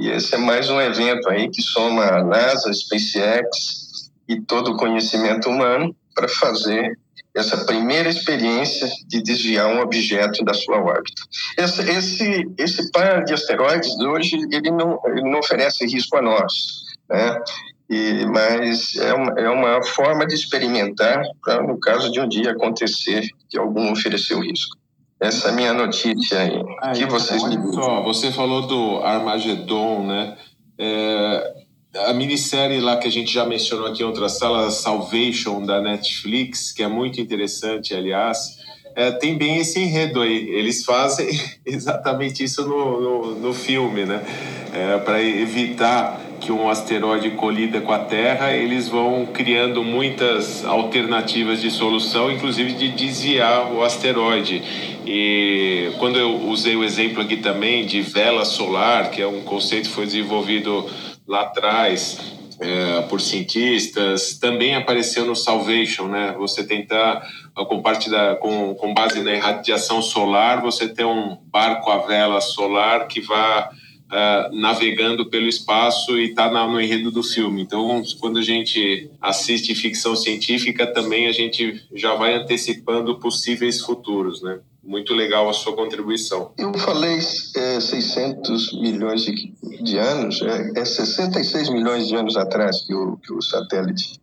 e esse é mais um evento aí que soma a NASA, SpaceX e todo o conhecimento humano para fazer essa primeira experiência de desviar um objeto da sua órbita. Esse, esse, esse par de asteroides hoje ele não, ele não oferece risco a nós, né? E, mas é uma, é uma forma de experimentar para, no caso de um dia acontecer que algum ofereceu risco. Essa é a minha notícia aí. Ah, que vocês olha me só, você falou do Armagedon, né? É, a minissérie lá que a gente já mencionou aqui em outras salas, Salvation, da Netflix, que é muito interessante, aliás, é, tem bem esse enredo aí. Eles fazem <laughs> exatamente isso no, no, no filme, né? É, Para evitar que um asteroide colida com a Terra, eles vão criando muitas alternativas de solução, inclusive de desviar o asteroide. E quando eu usei o exemplo aqui também de vela solar, que é um conceito que foi desenvolvido lá atrás é, por cientistas, também apareceu no Salvation, né? Você tentar com parte da, com, com base na irradiação solar, você ter um barco à vela solar que vá uh, navegando pelo espaço e está no enredo do filme. Então, quando a gente assiste ficção científica, também a gente já vai antecipando possíveis futuros, né? Muito legal a sua contribuição. Eu falei é, 600 milhões de, de anos, é, é 66 milhões de anos atrás que o, que o satélite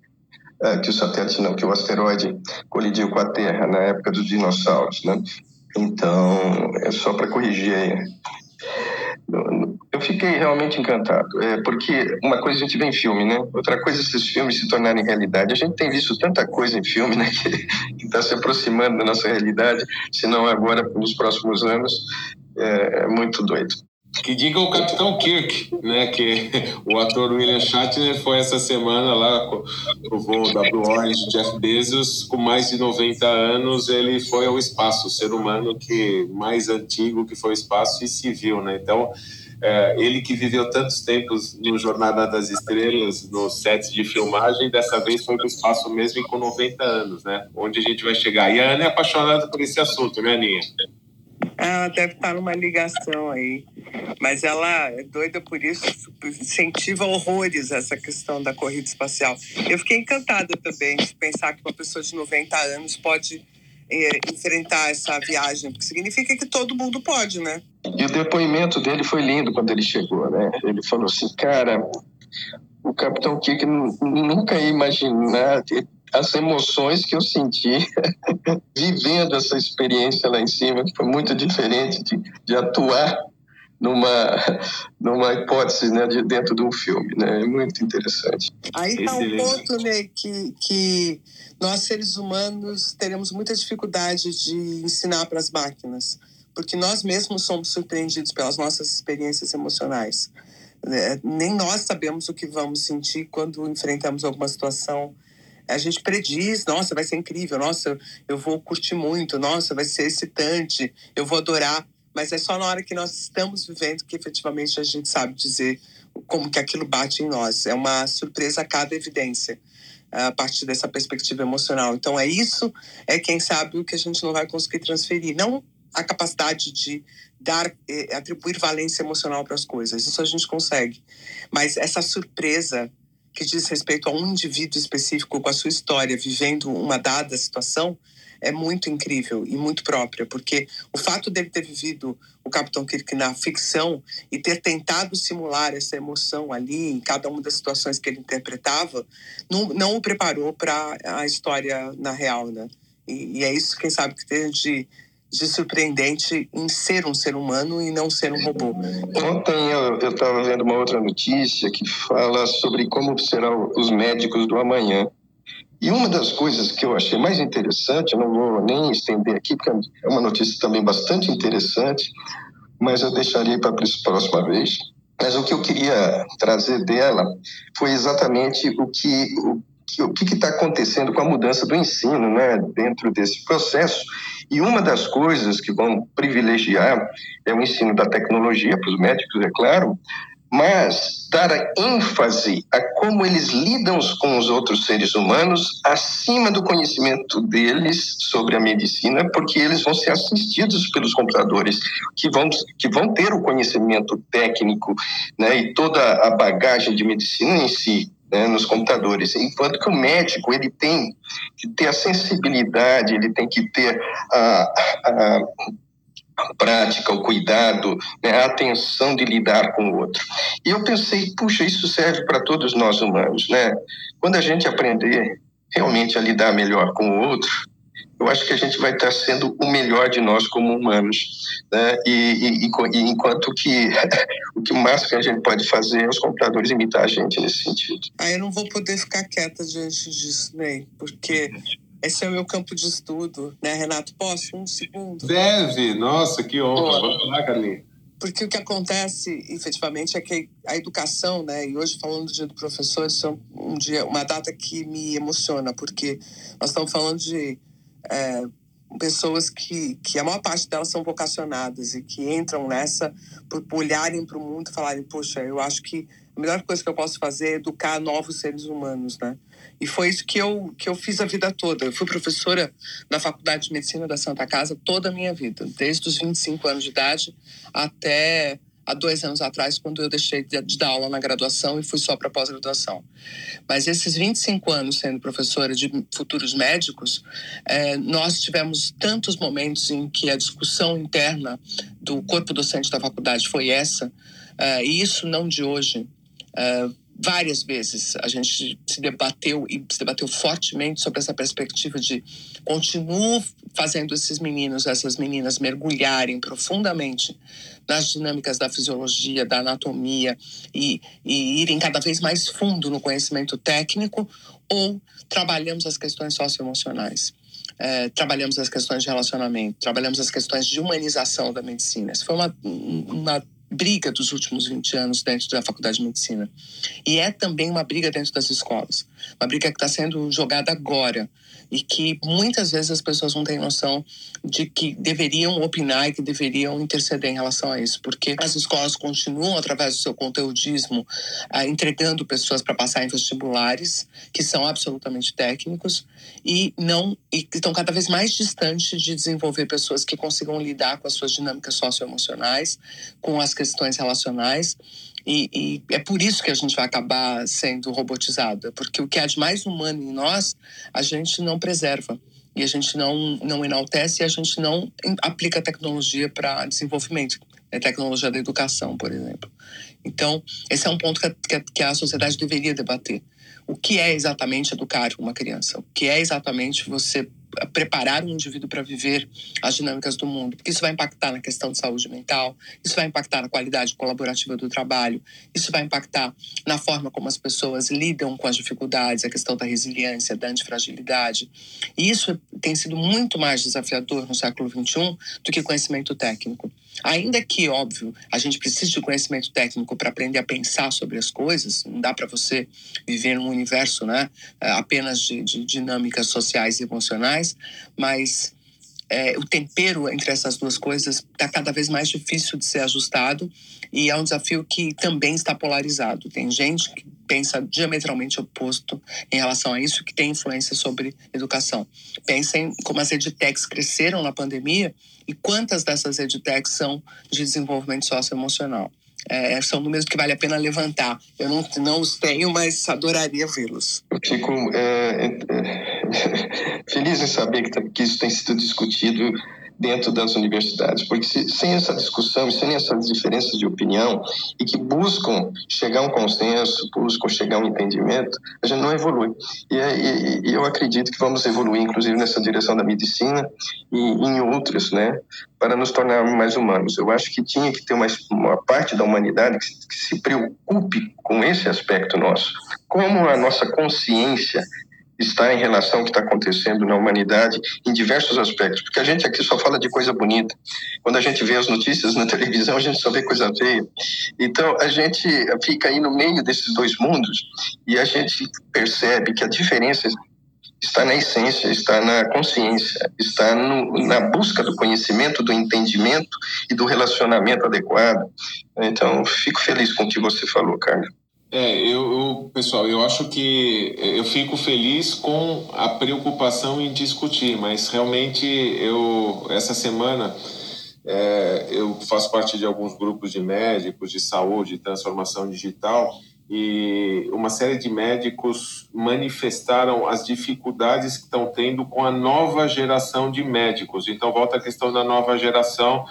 é, que o satélite não, que o asteroide colidiu com a Terra na época dos dinossauros, né? Então, é só para corrigir aí. Eu fiquei realmente encantado, é, porque uma coisa a gente vê em filme, né? Outra coisa é esses filmes se tornarem realidade. A gente tem visto tanta coisa em filme, né? <laughs> Que está se aproximando da nossa realidade, se não agora, nos próximos anos. É, é muito doido. Que diga o Capitão Kirk, né? Que <laughs> o ator William Shatner foi essa semana lá com o voo da Blue Orange Jeff Bezos, com mais de 90 anos, ele foi ao espaço, o ser humano que mais antigo que foi ao espaço e civil, né? Então, é, ele que viveu tantos tempos no Jornada das Estrelas, nos sets de filmagem, dessa vez foi para o espaço mesmo e com 90 anos, né? Onde a gente vai chegar. E a Ana é apaixonada por esse assunto, né, Aninha? Ela deve estar numa ligação aí. Mas ela é doida por isso, incentiva horrores essa questão da corrida espacial. Eu fiquei encantada também de pensar que uma pessoa de 90 anos pode é, enfrentar essa viagem, porque significa que todo mundo pode, né? E o depoimento dele foi lindo quando ele chegou, né? Ele falou assim, cara, o Capitão Kirk nunca ia imaginar as emoções que eu senti <laughs> vivendo essa experiência lá em cima, que foi muito diferente de, de atuar numa, numa hipótese né, de dentro de um filme. Né? É muito interessante. Aí está um ponto né, que, que nós, seres humanos, teremos muita dificuldade de ensinar para as máquinas, porque nós mesmos somos surpreendidos pelas nossas experiências emocionais. É, nem nós sabemos o que vamos sentir quando enfrentamos alguma situação. A gente prediz, nossa, vai ser incrível, nossa, eu vou curtir muito, nossa, vai ser excitante, eu vou adorar mas é só na hora que nós estamos vivendo que efetivamente a gente sabe dizer como que aquilo bate em nós. É uma surpresa a cada evidência a partir dessa perspectiva emocional. Então é isso, é quem sabe o que a gente não vai conseguir transferir, não a capacidade de dar, eh, atribuir valência emocional para as coisas. Isso a gente consegue, mas essa surpresa que diz respeito a um indivíduo específico com a sua história, vivendo uma dada situação, é muito incrível e muito própria, porque o fato dele ter vivido o Capitão Kirk na ficção e ter tentado simular essa emoção ali em cada uma das situações que ele interpretava, não, não o preparou para a história na real, né? E, e, é isso, quem sabe, que tem de, de surpreendente em ser um ser humano e não ser um robô. Ontem eu estava vendo uma outra notícia que fala sobre como serão os médicos do amanhã. E uma das coisas que eu achei mais interessante, eu não vou nem estender aqui, porque é uma notícia também bastante interessante, mas eu deixaria para a próxima vez. Mas o que eu queria trazer dela foi exatamente o que o que está acontecendo com a mudança do ensino, né, dentro desse processo. E uma das coisas que vão privilegiar é o ensino da tecnologia para os médicos, é claro, mas dar ênfase a como eles lidam com os outros seres humanos acima do conhecimento deles sobre a medicina, porque eles vão ser assistidos pelos computadores que vão, que vão ter o conhecimento técnico né, e toda a bagagem de medicina em si. Né, nos computadores, enquanto que o médico ele tem que ter a sensibilidade, ele tem que ter a, a a prática, o cuidado, né, a atenção de lidar com o outro. E eu pensei, puxa, isso serve para todos nós humanos, né? Quando a gente aprender realmente a lidar melhor com o outro, eu acho que a gente vai estar sendo o melhor de nós como humanos, né? E, e, e, enquanto que <laughs> o que mais que a gente pode fazer é os computadores imitar a gente nesse sentido. Ah, eu não vou poder ficar quieta diante disso, Ney, porque esse é o meu campo de estudo, né, Renato? Posso? Um segundo? Deve! Nossa, que honra! Vamos lá, Carlinhos. Porque o que acontece, efetivamente, é que a educação, né, e hoje falando do dia do professor, isso é um dia, uma data que me emociona, porque nós estamos falando de é, pessoas que, que a maior parte delas são vocacionadas e que entram nessa por olharem para o mundo e falarem, poxa, eu acho que a melhor coisa que eu posso fazer é educar novos seres humanos, né? E foi isso que eu, que eu fiz a vida toda. Eu fui professora na Faculdade de Medicina da Santa Casa toda a minha vida, desde os 25 anos de idade até há dois anos atrás, quando eu deixei de dar aula na graduação e fui só para pós-graduação. Mas esses 25 anos sendo professora de futuros médicos, é, nós tivemos tantos momentos em que a discussão interna do corpo docente da faculdade foi essa, é, e isso não de hoje. É, várias vezes a gente se debateu e se debateu fortemente sobre essa perspectiva de continuo fazendo esses meninos, essas meninas mergulharem profundamente nas dinâmicas da fisiologia, da anatomia e, e irem cada vez mais fundo no conhecimento técnico ou trabalhamos as questões socioemocionais. É, trabalhamos as questões de relacionamento, trabalhamos as questões de humanização da medicina. Isso foi uma, uma briga dos últimos 20 anos dentro da Faculdade de Medicina. E é também uma briga dentro das escolas. Uma briga que está sendo jogada agora e que muitas vezes as pessoas não têm noção de que deveriam opinar e que deveriam interceder em relação a isso, porque as escolas continuam, através do seu conteudismo, ah, entregando pessoas para passar em vestibulares que são absolutamente técnicos e não e estão cada vez mais distantes de desenvolver pessoas que consigam lidar com as suas dinâmicas socioemocionais, com as questões relacionais e, e, é por isso que a gente vai acabar sendo robotizada, porque o que há de mais humano em nós, a gente não preserva. E a gente não, não enaltece e a gente não aplica tecnologia para desenvolvimento. é tecnologia da educação, por exemplo. Então, esse é um ponto que, que a sociedade deveria debater. O que é exatamente educar uma criança? O que é exatamente você preparar um indivíduo para viver as dinâmicas do mundo, porque isso vai impactar na questão de saúde mental, isso vai impactar na qualidade colaborativa do trabalho, isso vai impactar na forma como as pessoas lidam com as dificuldades, a questão da resiliência, da antifragilidade. E isso tem sido muito mais desafiador no século XXI do que conhecimento técnico. Ainda que, óbvio, a gente precise de conhecimento técnico para aprender a pensar sobre as coisas, não dá para você viver num universo né, apenas de, de dinâmicas sociais e emocionais mas é, o tempero entre essas duas coisas está cada vez mais difícil de ser ajustado e é um desafio que também está polarizado. Tem gente que pensa diametralmente oposto em relação a isso, que tem influência sobre educação. Pensem como as edtechs cresceram na pandemia e quantas dessas edtechs são de desenvolvimento socioemocional. É, são números que vale a pena levantar. Eu não, não os tenho, mas adoraria vê-los. Eu fico é, é, <laughs> feliz em saber que, tá, que isso tem sido discutido dentro das universidades, porque se, sem essa discussão, sem essas diferenças de opinião e que buscam chegar a um consenso, buscam chegar a um entendimento, a gente não evolui. E, e, e eu acredito que vamos evoluir, inclusive nessa direção da medicina e em outras, né, para nos tornar mais humanos. Eu acho que tinha que ter uma, uma parte da humanidade que, que se preocupe com esse aspecto nosso, como a nossa consciência está em relação ao que está acontecendo na humanidade em diversos aspectos, porque a gente aqui só fala de coisa bonita. Quando a gente vê as notícias na <laughs> televisão, a gente só vê coisa feia. Então, a gente fica aí no meio desses dois mundos e a gente percebe que a diferença está na essência, está na consciência, está no, na busca do conhecimento, do entendimento e do relacionamento adequado. Então, fico feliz com o que você falou, Carlos. É, eu, eu, pessoal, eu acho que eu fico feliz com a preocupação em discutir, mas realmente eu essa semana é, eu faço parte de alguns grupos de médicos de saúde, transformação digital e uma série de médicos manifestaram as dificuldades que estão tendo com a nova geração de médicos. Então volta a questão da nova geração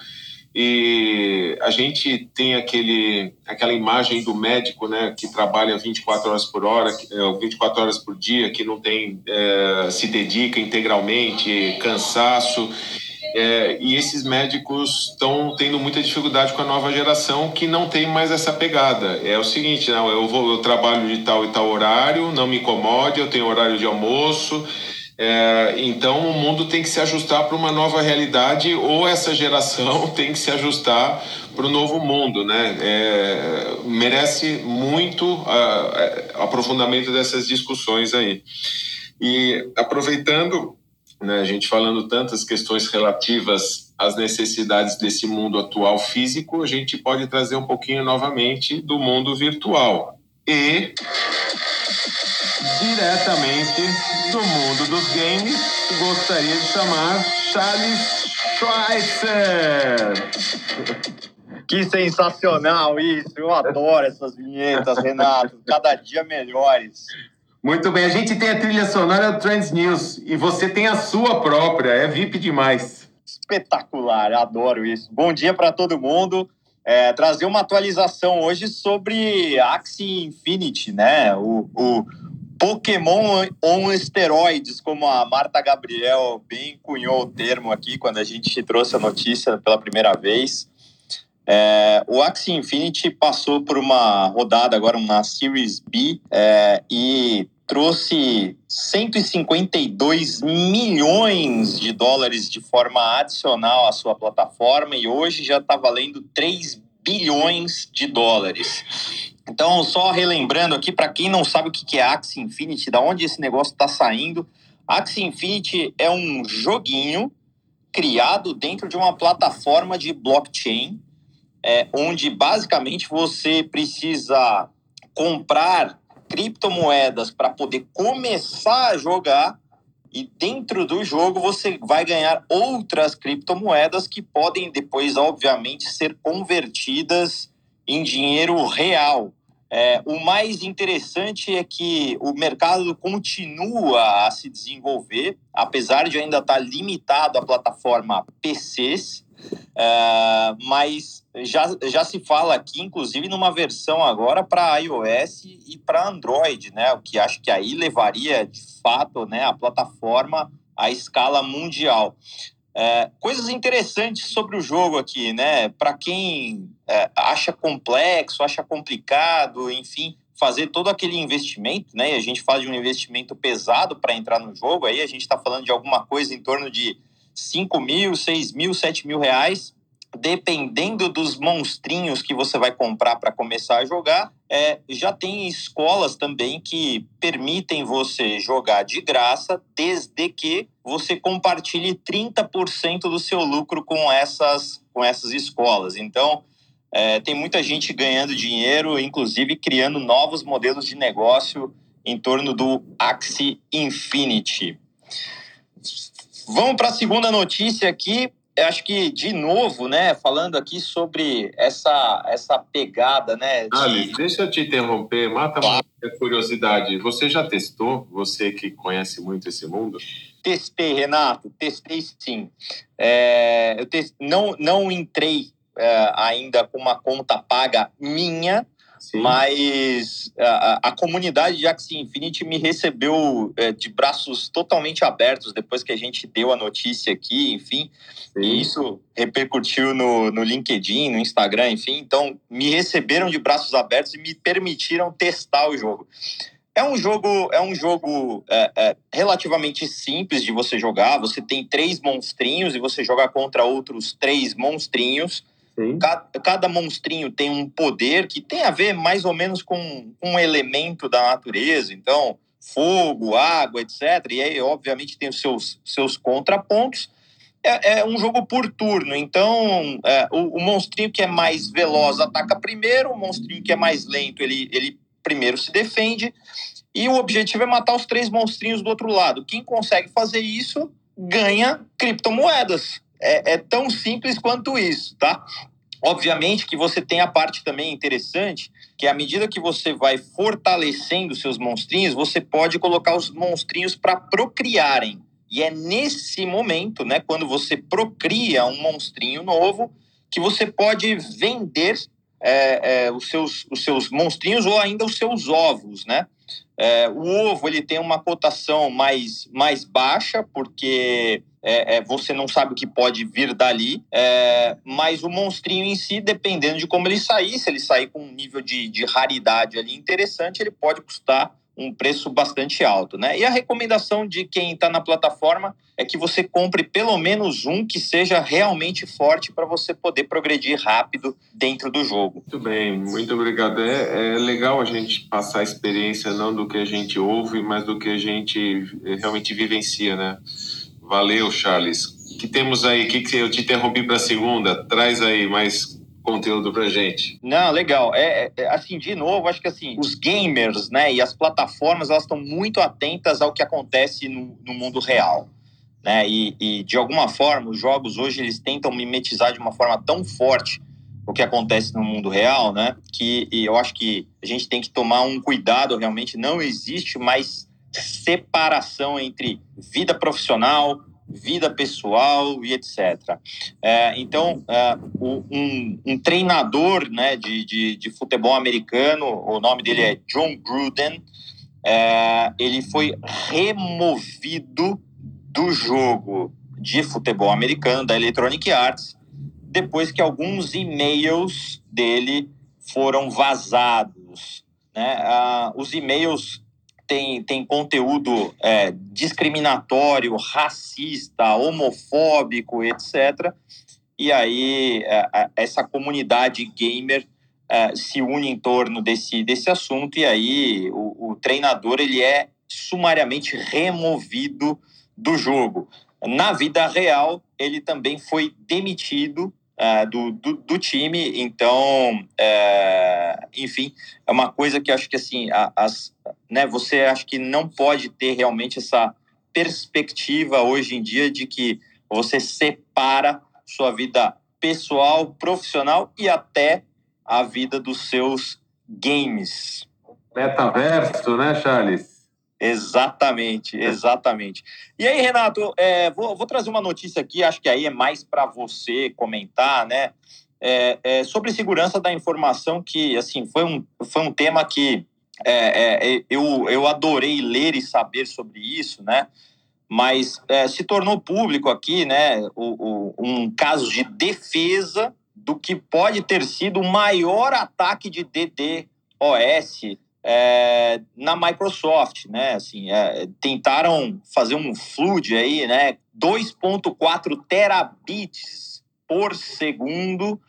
e a gente tem aquele, aquela imagem do médico, né, que trabalha 24 horas por hora, 24 é, horas por dia, que não tem, é, se dedica integralmente, cansaço. É, e esses médicos estão tendo muita dificuldade com a nova geração que não tem mais essa pegada. É o seguinte, não, eu, vou, eu trabalho de tal e tal horário, não me incomode, eu tenho horário de almoço, é, então o mundo tem que se ajustar para uma nova realidade ou essa geração <laughs> tem que se ajustar para o novo mundo, né? É, merece muito uh, aprofundamento dessas discussões aí. E aproveitando, né, a gente falando tantas questões relativas às necessidades desse mundo atual físico, a gente pode trazer um pouquinho novamente do mundo virtual. E diretamente do mundo dos games, gostaria de chamar Charles Schweitzer. Que sensacional isso! Eu adoro essas vinhetas, Renato. Cada dia melhores. Muito bem, a gente tem a trilha sonora do Trends News e você tem a sua própria, é VIP demais. Espetacular, adoro isso. Bom dia para todo mundo. É, trazer uma atualização hoje sobre Axie Infinity, né? O, o, Pokémon on esteroides, como a Marta Gabriel bem cunhou o termo aqui quando a gente trouxe a notícia pela primeira vez. É, o Axie Infinity passou por uma rodada agora na Series B é, e trouxe 152 milhões de dólares de forma adicional à sua plataforma e hoje já está valendo 3 bilhões de dólares. Então, só relembrando aqui, para quem não sabe o que é Axie Infinity, da onde esse negócio está saindo, Axie Infinity é um joguinho criado dentro de uma plataforma de blockchain, é, onde basicamente você precisa comprar criptomoedas para poder começar a jogar e dentro do jogo você vai ganhar outras criptomoedas que podem depois, obviamente, ser convertidas em dinheiro real. É, o mais interessante é que o mercado continua a se desenvolver, apesar de ainda estar limitado à plataforma PCs, é, mas já, já se fala aqui, inclusive, numa versão agora para iOS e para Android, né? O que acho que aí levaria, de fato, né, a plataforma à escala mundial. É, coisas interessantes sobre o jogo aqui, né? Para quem é, acha complexo, acha complicado, enfim, fazer todo aquele investimento, né? E a gente fala de um investimento pesado para entrar no jogo, aí a gente está falando de alguma coisa em torno de 5 mil, 6 mil, 7 mil reais dependendo dos monstrinhos que você vai comprar para começar a jogar, é, já tem escolas também que permitem você jogar de graça, desde que você compartilhe 30% do seu lucro com essas, com essas escolas. Então, é, tem muita gente ganhando dinheiro, inclusive criando novos modelos de negócio em torno do Axie Infinity. Vamos para a segunda notícia aqui eu acho que, de novo, né, falando aqui sobre essa, essa pegada, né? De... Ali, deixa eu te interromper, mata uma curiosidade. Você já testou, você que conhece muito esse mundo? Testei, Renato, testei sim. É, eu te... não, não entrei é, ainda com uma conta paga minha, Sim. Mas a, a, comunidade de Axie Infinity me recebeu é, de braços totalmente abertos depois que a gente deu a notícia aqui, enfim. Sim. E isso repercutiu no, no LinkedIn, no Instagram, enfim. Então, me receberam de braços abertos e me permitiram testar o jogo. É um jogo, é um jogo é, é, relativamente simples de você jogar. Você tem três monstrinhos e você joga contra outros três monstrinhos. Cada, cada, monstrinho tem um poder que tem a ver mais ou menos com um elemento da natureza. Então, fogo, água, etc. E aí, obviamente, tem os seus, seus contrapontos. É, é um jogo por turno. Então, é, o, o, monstrinho que é mais veloz ataca primeiro, o monstrinho que é mais lento, ele, ele primeiro se defende. E o objetivo é matar os três monstrinhos do outro lado. Quem consegue fazer isso ganha criptomoedas. É, é tão simples quanto isso, tá? Obviamente que você tem a parte também interessante, que à medida que você vai fortalecendo seus monstrinhos, você pode colocar os monstrinhos para procriarem. E é nesse momento, né, quando você procria um monstrinho novo, que você pode vender é, é, os, seus, os seus monstrinhos ou ainda os seus ovos, né? É, o ovo ele tem uma cotação mais, mais baixa, porque é, é, você não sabe o que pode vir dali, é, mas o monstrinho em si, dependendo de como ele sair, se ele sair com um nível de, de raridade ali interessante, ele pode custar um preço bastante alto, né? E a recomendação de quem está na plataforma é que você compre pelo menos um que seja realmente forte para você poder progredir rápido dentro do jogo. Muito bem, muito obrigado. É, é, legal a gente passar a experiência não do que a gente ouve, mas do que a gente realmente vivencia, né? Valeu, Charles. O que temos aí? que, que eu te interrompi para a segunda? Traz aí mais conteúdo pra gente. Não, legal. É, é, assim, de novo, acho que assim, os gamers, né, e as plataformas, elas estão muito atentas ao que acontece no, no mundo real. Né? E, e, de alguma forma, os jogos hoje eles tentam mimetizar de uma forma tão forte o que acontece no mundo real, né? Que eu acho que a gente tem que tomar um cuidado. Realmente, não existe mais separação entre vida profissional, vida pessoal e etc. É, então, é, um, um, treinador né, de, de, de, futebol americano, o nome dele é John Gruden, é, ele foi removido do jogo de futebol americano, da Electronic Arts, depois que alguns e-mails dele foram vazados. Né? Ah, os e-mails tem, tem conteúdo é, discriminatório, racista, homofóbico, etc. E aí é, essa comunidade gamer é, se une em torno desse, desse assunto e aí o, o treinador ele é sumariamente removido do jogo. Na vida real, ele também foi demitido uh, do, do, do, time. Então, uh, enfim, é uma coisa que acho que assim, as, né, você acho que não pode ter realmente essa perspectiva hoje em dia de que você separa sua vida pessoal, profissional e até a vida dos seus games. Metaverso, né, Charles? Exatamente, exatamente. E aí, Renato, é, vou, vou, trazer uma notícia aqui, acho que aí é mais para você comentar, né? É, é, sobre segurança da informação, que assim foi um, foi um tema que é, é, eu, eu adorei ler e saber sobre isso, né? Mas é, se tornou público aqui, né? O, o, um caso de defesa do que pode ter sido o maior ataque de DDoS é, na Microsoft, né? Assim, é, tentaram fazer um flood aí, né? 2.4 terabits por segundo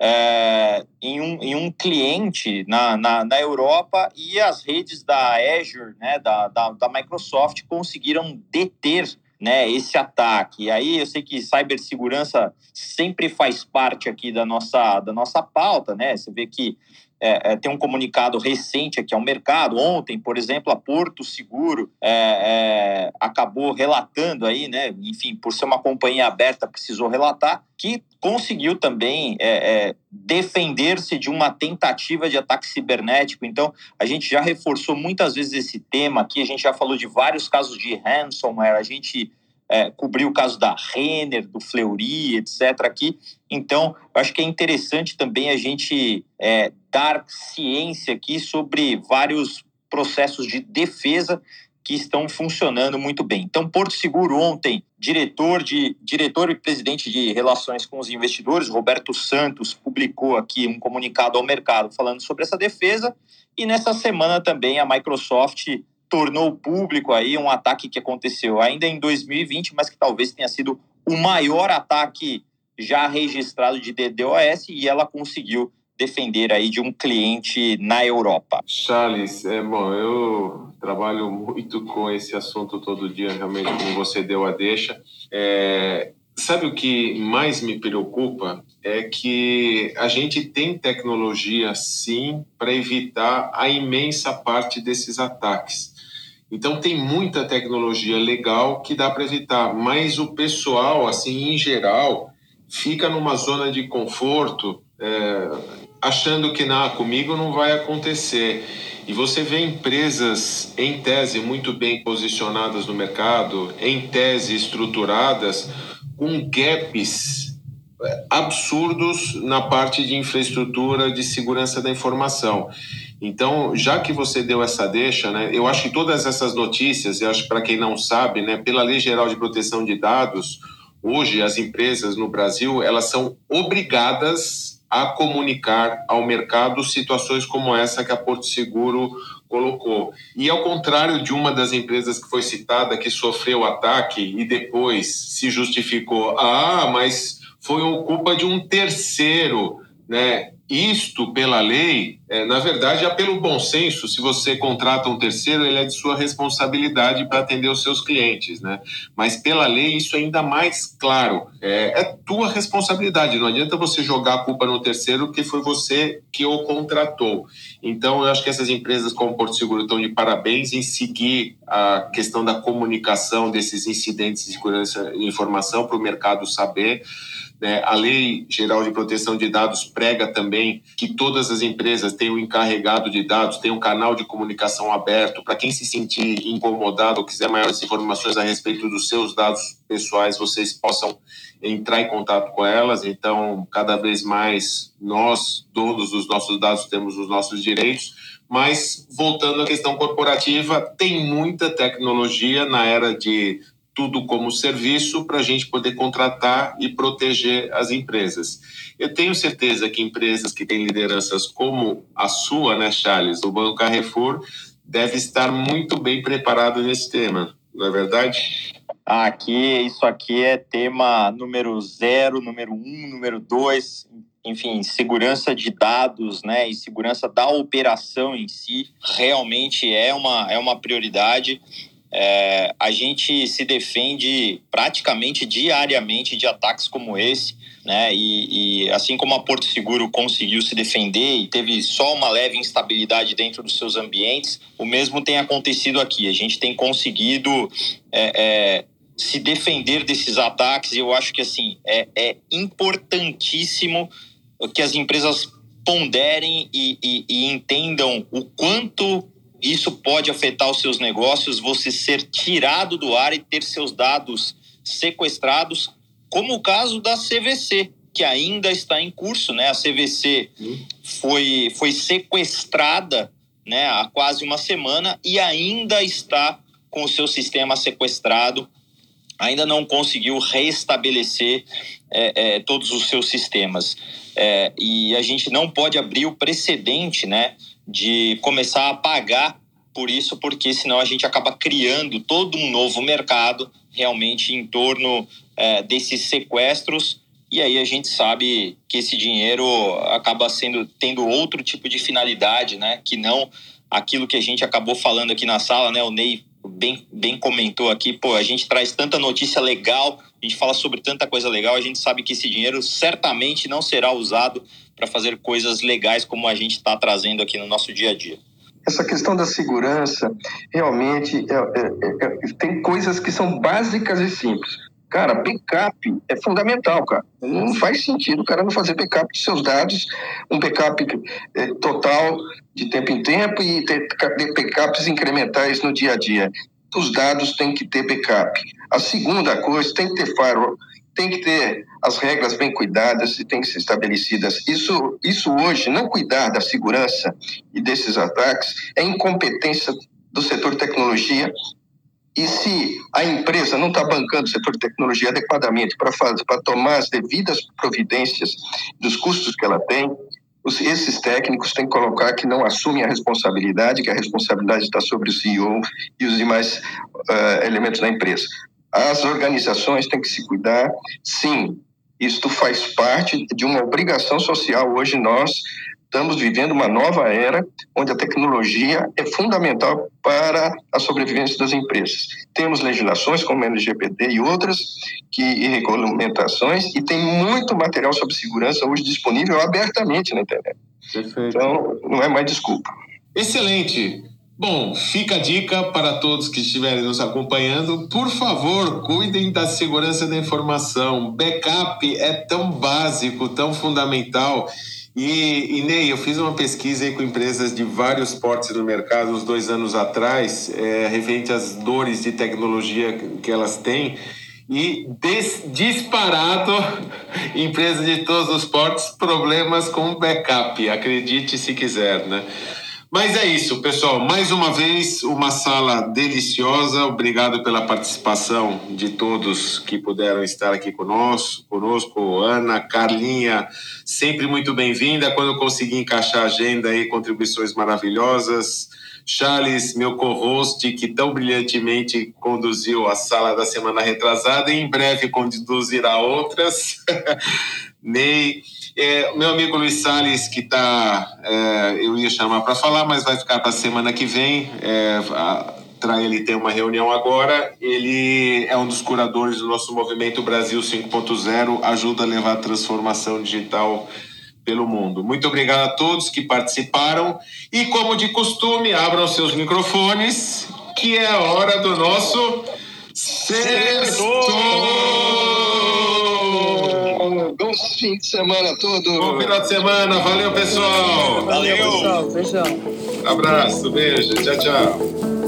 é, em, um, em um cliente na, na, na, Europa e as redes da Azure, né? Da, da, da Microsoft conseguiram deter né, esse ataque. E aí eu sei que cibersegurança sempre faz parte aqui da nossa, da nossa pauta, né? Você vê que é, é, tem um comunicado recente aqui ao mercado. Ontem, por exemplo, a Porto Seguro é, é, acabou relatando aí, né? Enfim, por ser uma companhia aberta, precisou relatar que conseguiu também é, é, defender-se de uma tentativa de ataque cibernético. Então, a gente já reforçou muitas vezes esse tema aqui. A gente já falou de vários casos de ransomware. A gente é, cobrir o caso da Renner, do Fleury, etc. aqui. Então, eu acho que é interessante também a gente é, dar ciência aqui sobre vários processos de defesa que estão funcionando muito bem. Então, Porto Seguro ontem, diretor de diretor e presidente de relações com os investidores, Roberto Santos, publicou aqui um comunicado ao mercado falando sobre essa defesa. E nessa semana também a Microsoft tornou público aí um ataque que aconteceu ainda em 2020, mas que talvez tenha sido o maior ataque já registrado de DDoS e ela conseguiu defender aí de um cliente na Europa. Charles, é bom, eu trabalho muito com esse assunto todo dia, realmente como você deu a deixa. É, sabe o que mais me preocupa é que a gente tem tecnologia sim para evitar a imensa parte desses ataques. Então tem muita tecnologia legal que dá para evitar, mas o pessoal, assim, em geral, fica numa zona de conforto, é, achando que na comigo não vai acontecer. E você vê empresas em tese muito bem posicionadas no mercado, em tese estruturadas, com gaps é, absurdos na parte de infraestrutura de segurança da informação. Então, já que você deu essa deixa, né, eu acho que todas essas notícias, eu acho para quem não sabe, né, pela Lei Geral de Proteção de Dados, hoje as empresas no Brasil, elas são obrigadas a comunicar ao mercado situações como essa que a Porto Seguro colocou. E ao contrário de uma das empresas que foi citada que sofreu ataque e depois se justificou, ah, mas foi culpa de um terceiro, né? Isto, pela lei, é, na verdade, é pelo bom senso. Se você contrata um terceiro, ele é de sua responsabilidade para atender os seus clientes, né? Mas pela lei, isso é ainda mais claro. É, é tua responsabilidade. Não adianta você jogar a culpa no terceiro, porque foi você que o contratou. Então, eu acho que essas empresas como Porto Seguro estão de parabéns em seguir a questão da comunicação desses incidentes de segurança e informação para o mercado saber. Né? A Lei Geral de Proteção de Dados prega também que todas as empresas tenham um encarregado de dados, tenham um canal de comunicação aberto para quem se sentir incomodado ou quiser maiores informações a respeito dos seus dados pessoais, vocês possam entrar em contato com elas. Então, cada vez mais nós, todos os nossos dados, temos os nossos direitos. Mas, voltando à questão corporativa, tem muita tecnologia na era de tudo como serviço para a gente poder contratar e proteger as empresas. Eu tenho certeza que empresas que têm lideranças como a sua, né, Charles, o Banco Carrefour, deve estar muito bem preparado nesse tema, não é verdade? Aqui, isso aqui é tema número zero, número um, número dois, enfim, segurança de dados, né, e segurança da operação em si, realmente é uma, é uma prioridade. É, a gente se defende praticamente diariamente de ataques como esse, né? E, e, assim como a Porto Seguro conseguiu se defender e teve só uma leve instabilidade dentro dos seus ambientes, o mesmo tem acontecido aqui. A gente tem conseguido é, é, se defender desses ataques e eu acho que assim é, é importantíssimo que as empresas ponderem e, e, e entendam o quanto isso pode afetar os seus negócios, você ser tirado do ar e ter seus dados sequestrados, como o caso da CVC, que ainda está em curso, né? A CVC foi, foi sequestrada né, há quase uma semana e ainda está com o seu sistema sequestrado, ainda não conseguiu restabelecer é, é, todos os seus sistemas. É, e a gente não pode abrir o precedente né, de começar a pagar por isso, porque senão a gente acaba criando todo um novo mercado realmente em torno é, desses sequestros e aí a gente sabe que esse dinheiro acaba sendo tendo outro tipo de finalidade, né? Que não aquilo que a gente acabou falando aqui na sala, né? O Ney bem, bem comentou aqui, pô, a gente traz tanta notícia legal, a gente fala sobre tanta coisa legal, a gente sabe que esse dinheiro certamente não será usado para fazer coisas legais como a gente está trazendo aqui no nosso dia a dia. Essa questão da segurança, realmente, é, é, é, tem coisas que são básicas e simples. Cara, backup é fundamental, cara. Não faz sentido o cara não fazer backup de seus dados, um backup é, total de tempo em tempo e ter backups incrementais no dia a dia. Os dados têm que ter backup. A segunda coisa, tem que ter firewall, tem que ter as regras bem cuidadas e tem que ser estabelecidas. Isso, isso hoje, não cuidar da segurança e desses ataques, é incompetência do setor tecnologia e se a empresa não está bancando o setor de tecnologia adequadamente para tomar as devidas providências dos custos que ela tem, os, esses técnicos têm que colocar que não assumem a responsabilidade, que a responsabilidade está sobre o CEO e os demais uh, elementos da empresa. As organizações têm que se cuidar, sim, isto faz parte de uma obrigação social. Hoje nós Estamos vivendo uma nova era onde a tecnologia é fundamental para a sobrevivência das empresas. Temos legislações como a LGPD e outras que e regulamentações e tem muito material sobre segurança hoje disponível abertamente na internet. Perfeito. Então, não é mais desculpa. Excelente. Bom, fica a dica para todos que estiverem nos acompanhando. Por favor, cuidem da segurança da informação. Backup é tão básico, tão fundamental. E, e Ney, eu fiz uma pesquisa com empresas de vários portes no mercado uns dois anos atrás, é, referente às dores de tecnologia que elas têm. E des, disparado, <laughs> empresas de todos os portes, problemas com backup, acredite se quiser, né? Mas é isso, pessoal. Mais uma vez, uma sala deliciosa. Obrigado pela participação de todos que puderam estar aqui conosco. conosco. Ana, Carlinha, sempre muito bem-vinda. Quando eu conseguir encaixar a agenda aí, contribuições maravilhosas. Charles, meu co-host, que tão brilhantemente conduziu a sala da semana retrasada e em breve conduzirá outras. <laughs> Ney. É, meu amigo Luiz Salles, que está, é, eu ia chamar para falar, mas vai ficar para a semana que vem. É, para ele ter uma reunião agora. Ele é um dos curadores do nosso movimento Brasil 5.0, ajuda a levar a transformação digital pelo mundo. Muito obrigado a todos que participaram e, como de costume, abram seus microfones, que é a hora do nosso Bom fim de semana todo. Bom final de semana. Valeu, pessoal. Valeu, pessoal. Beijão. Abraço, beijo. Tchau, tchau.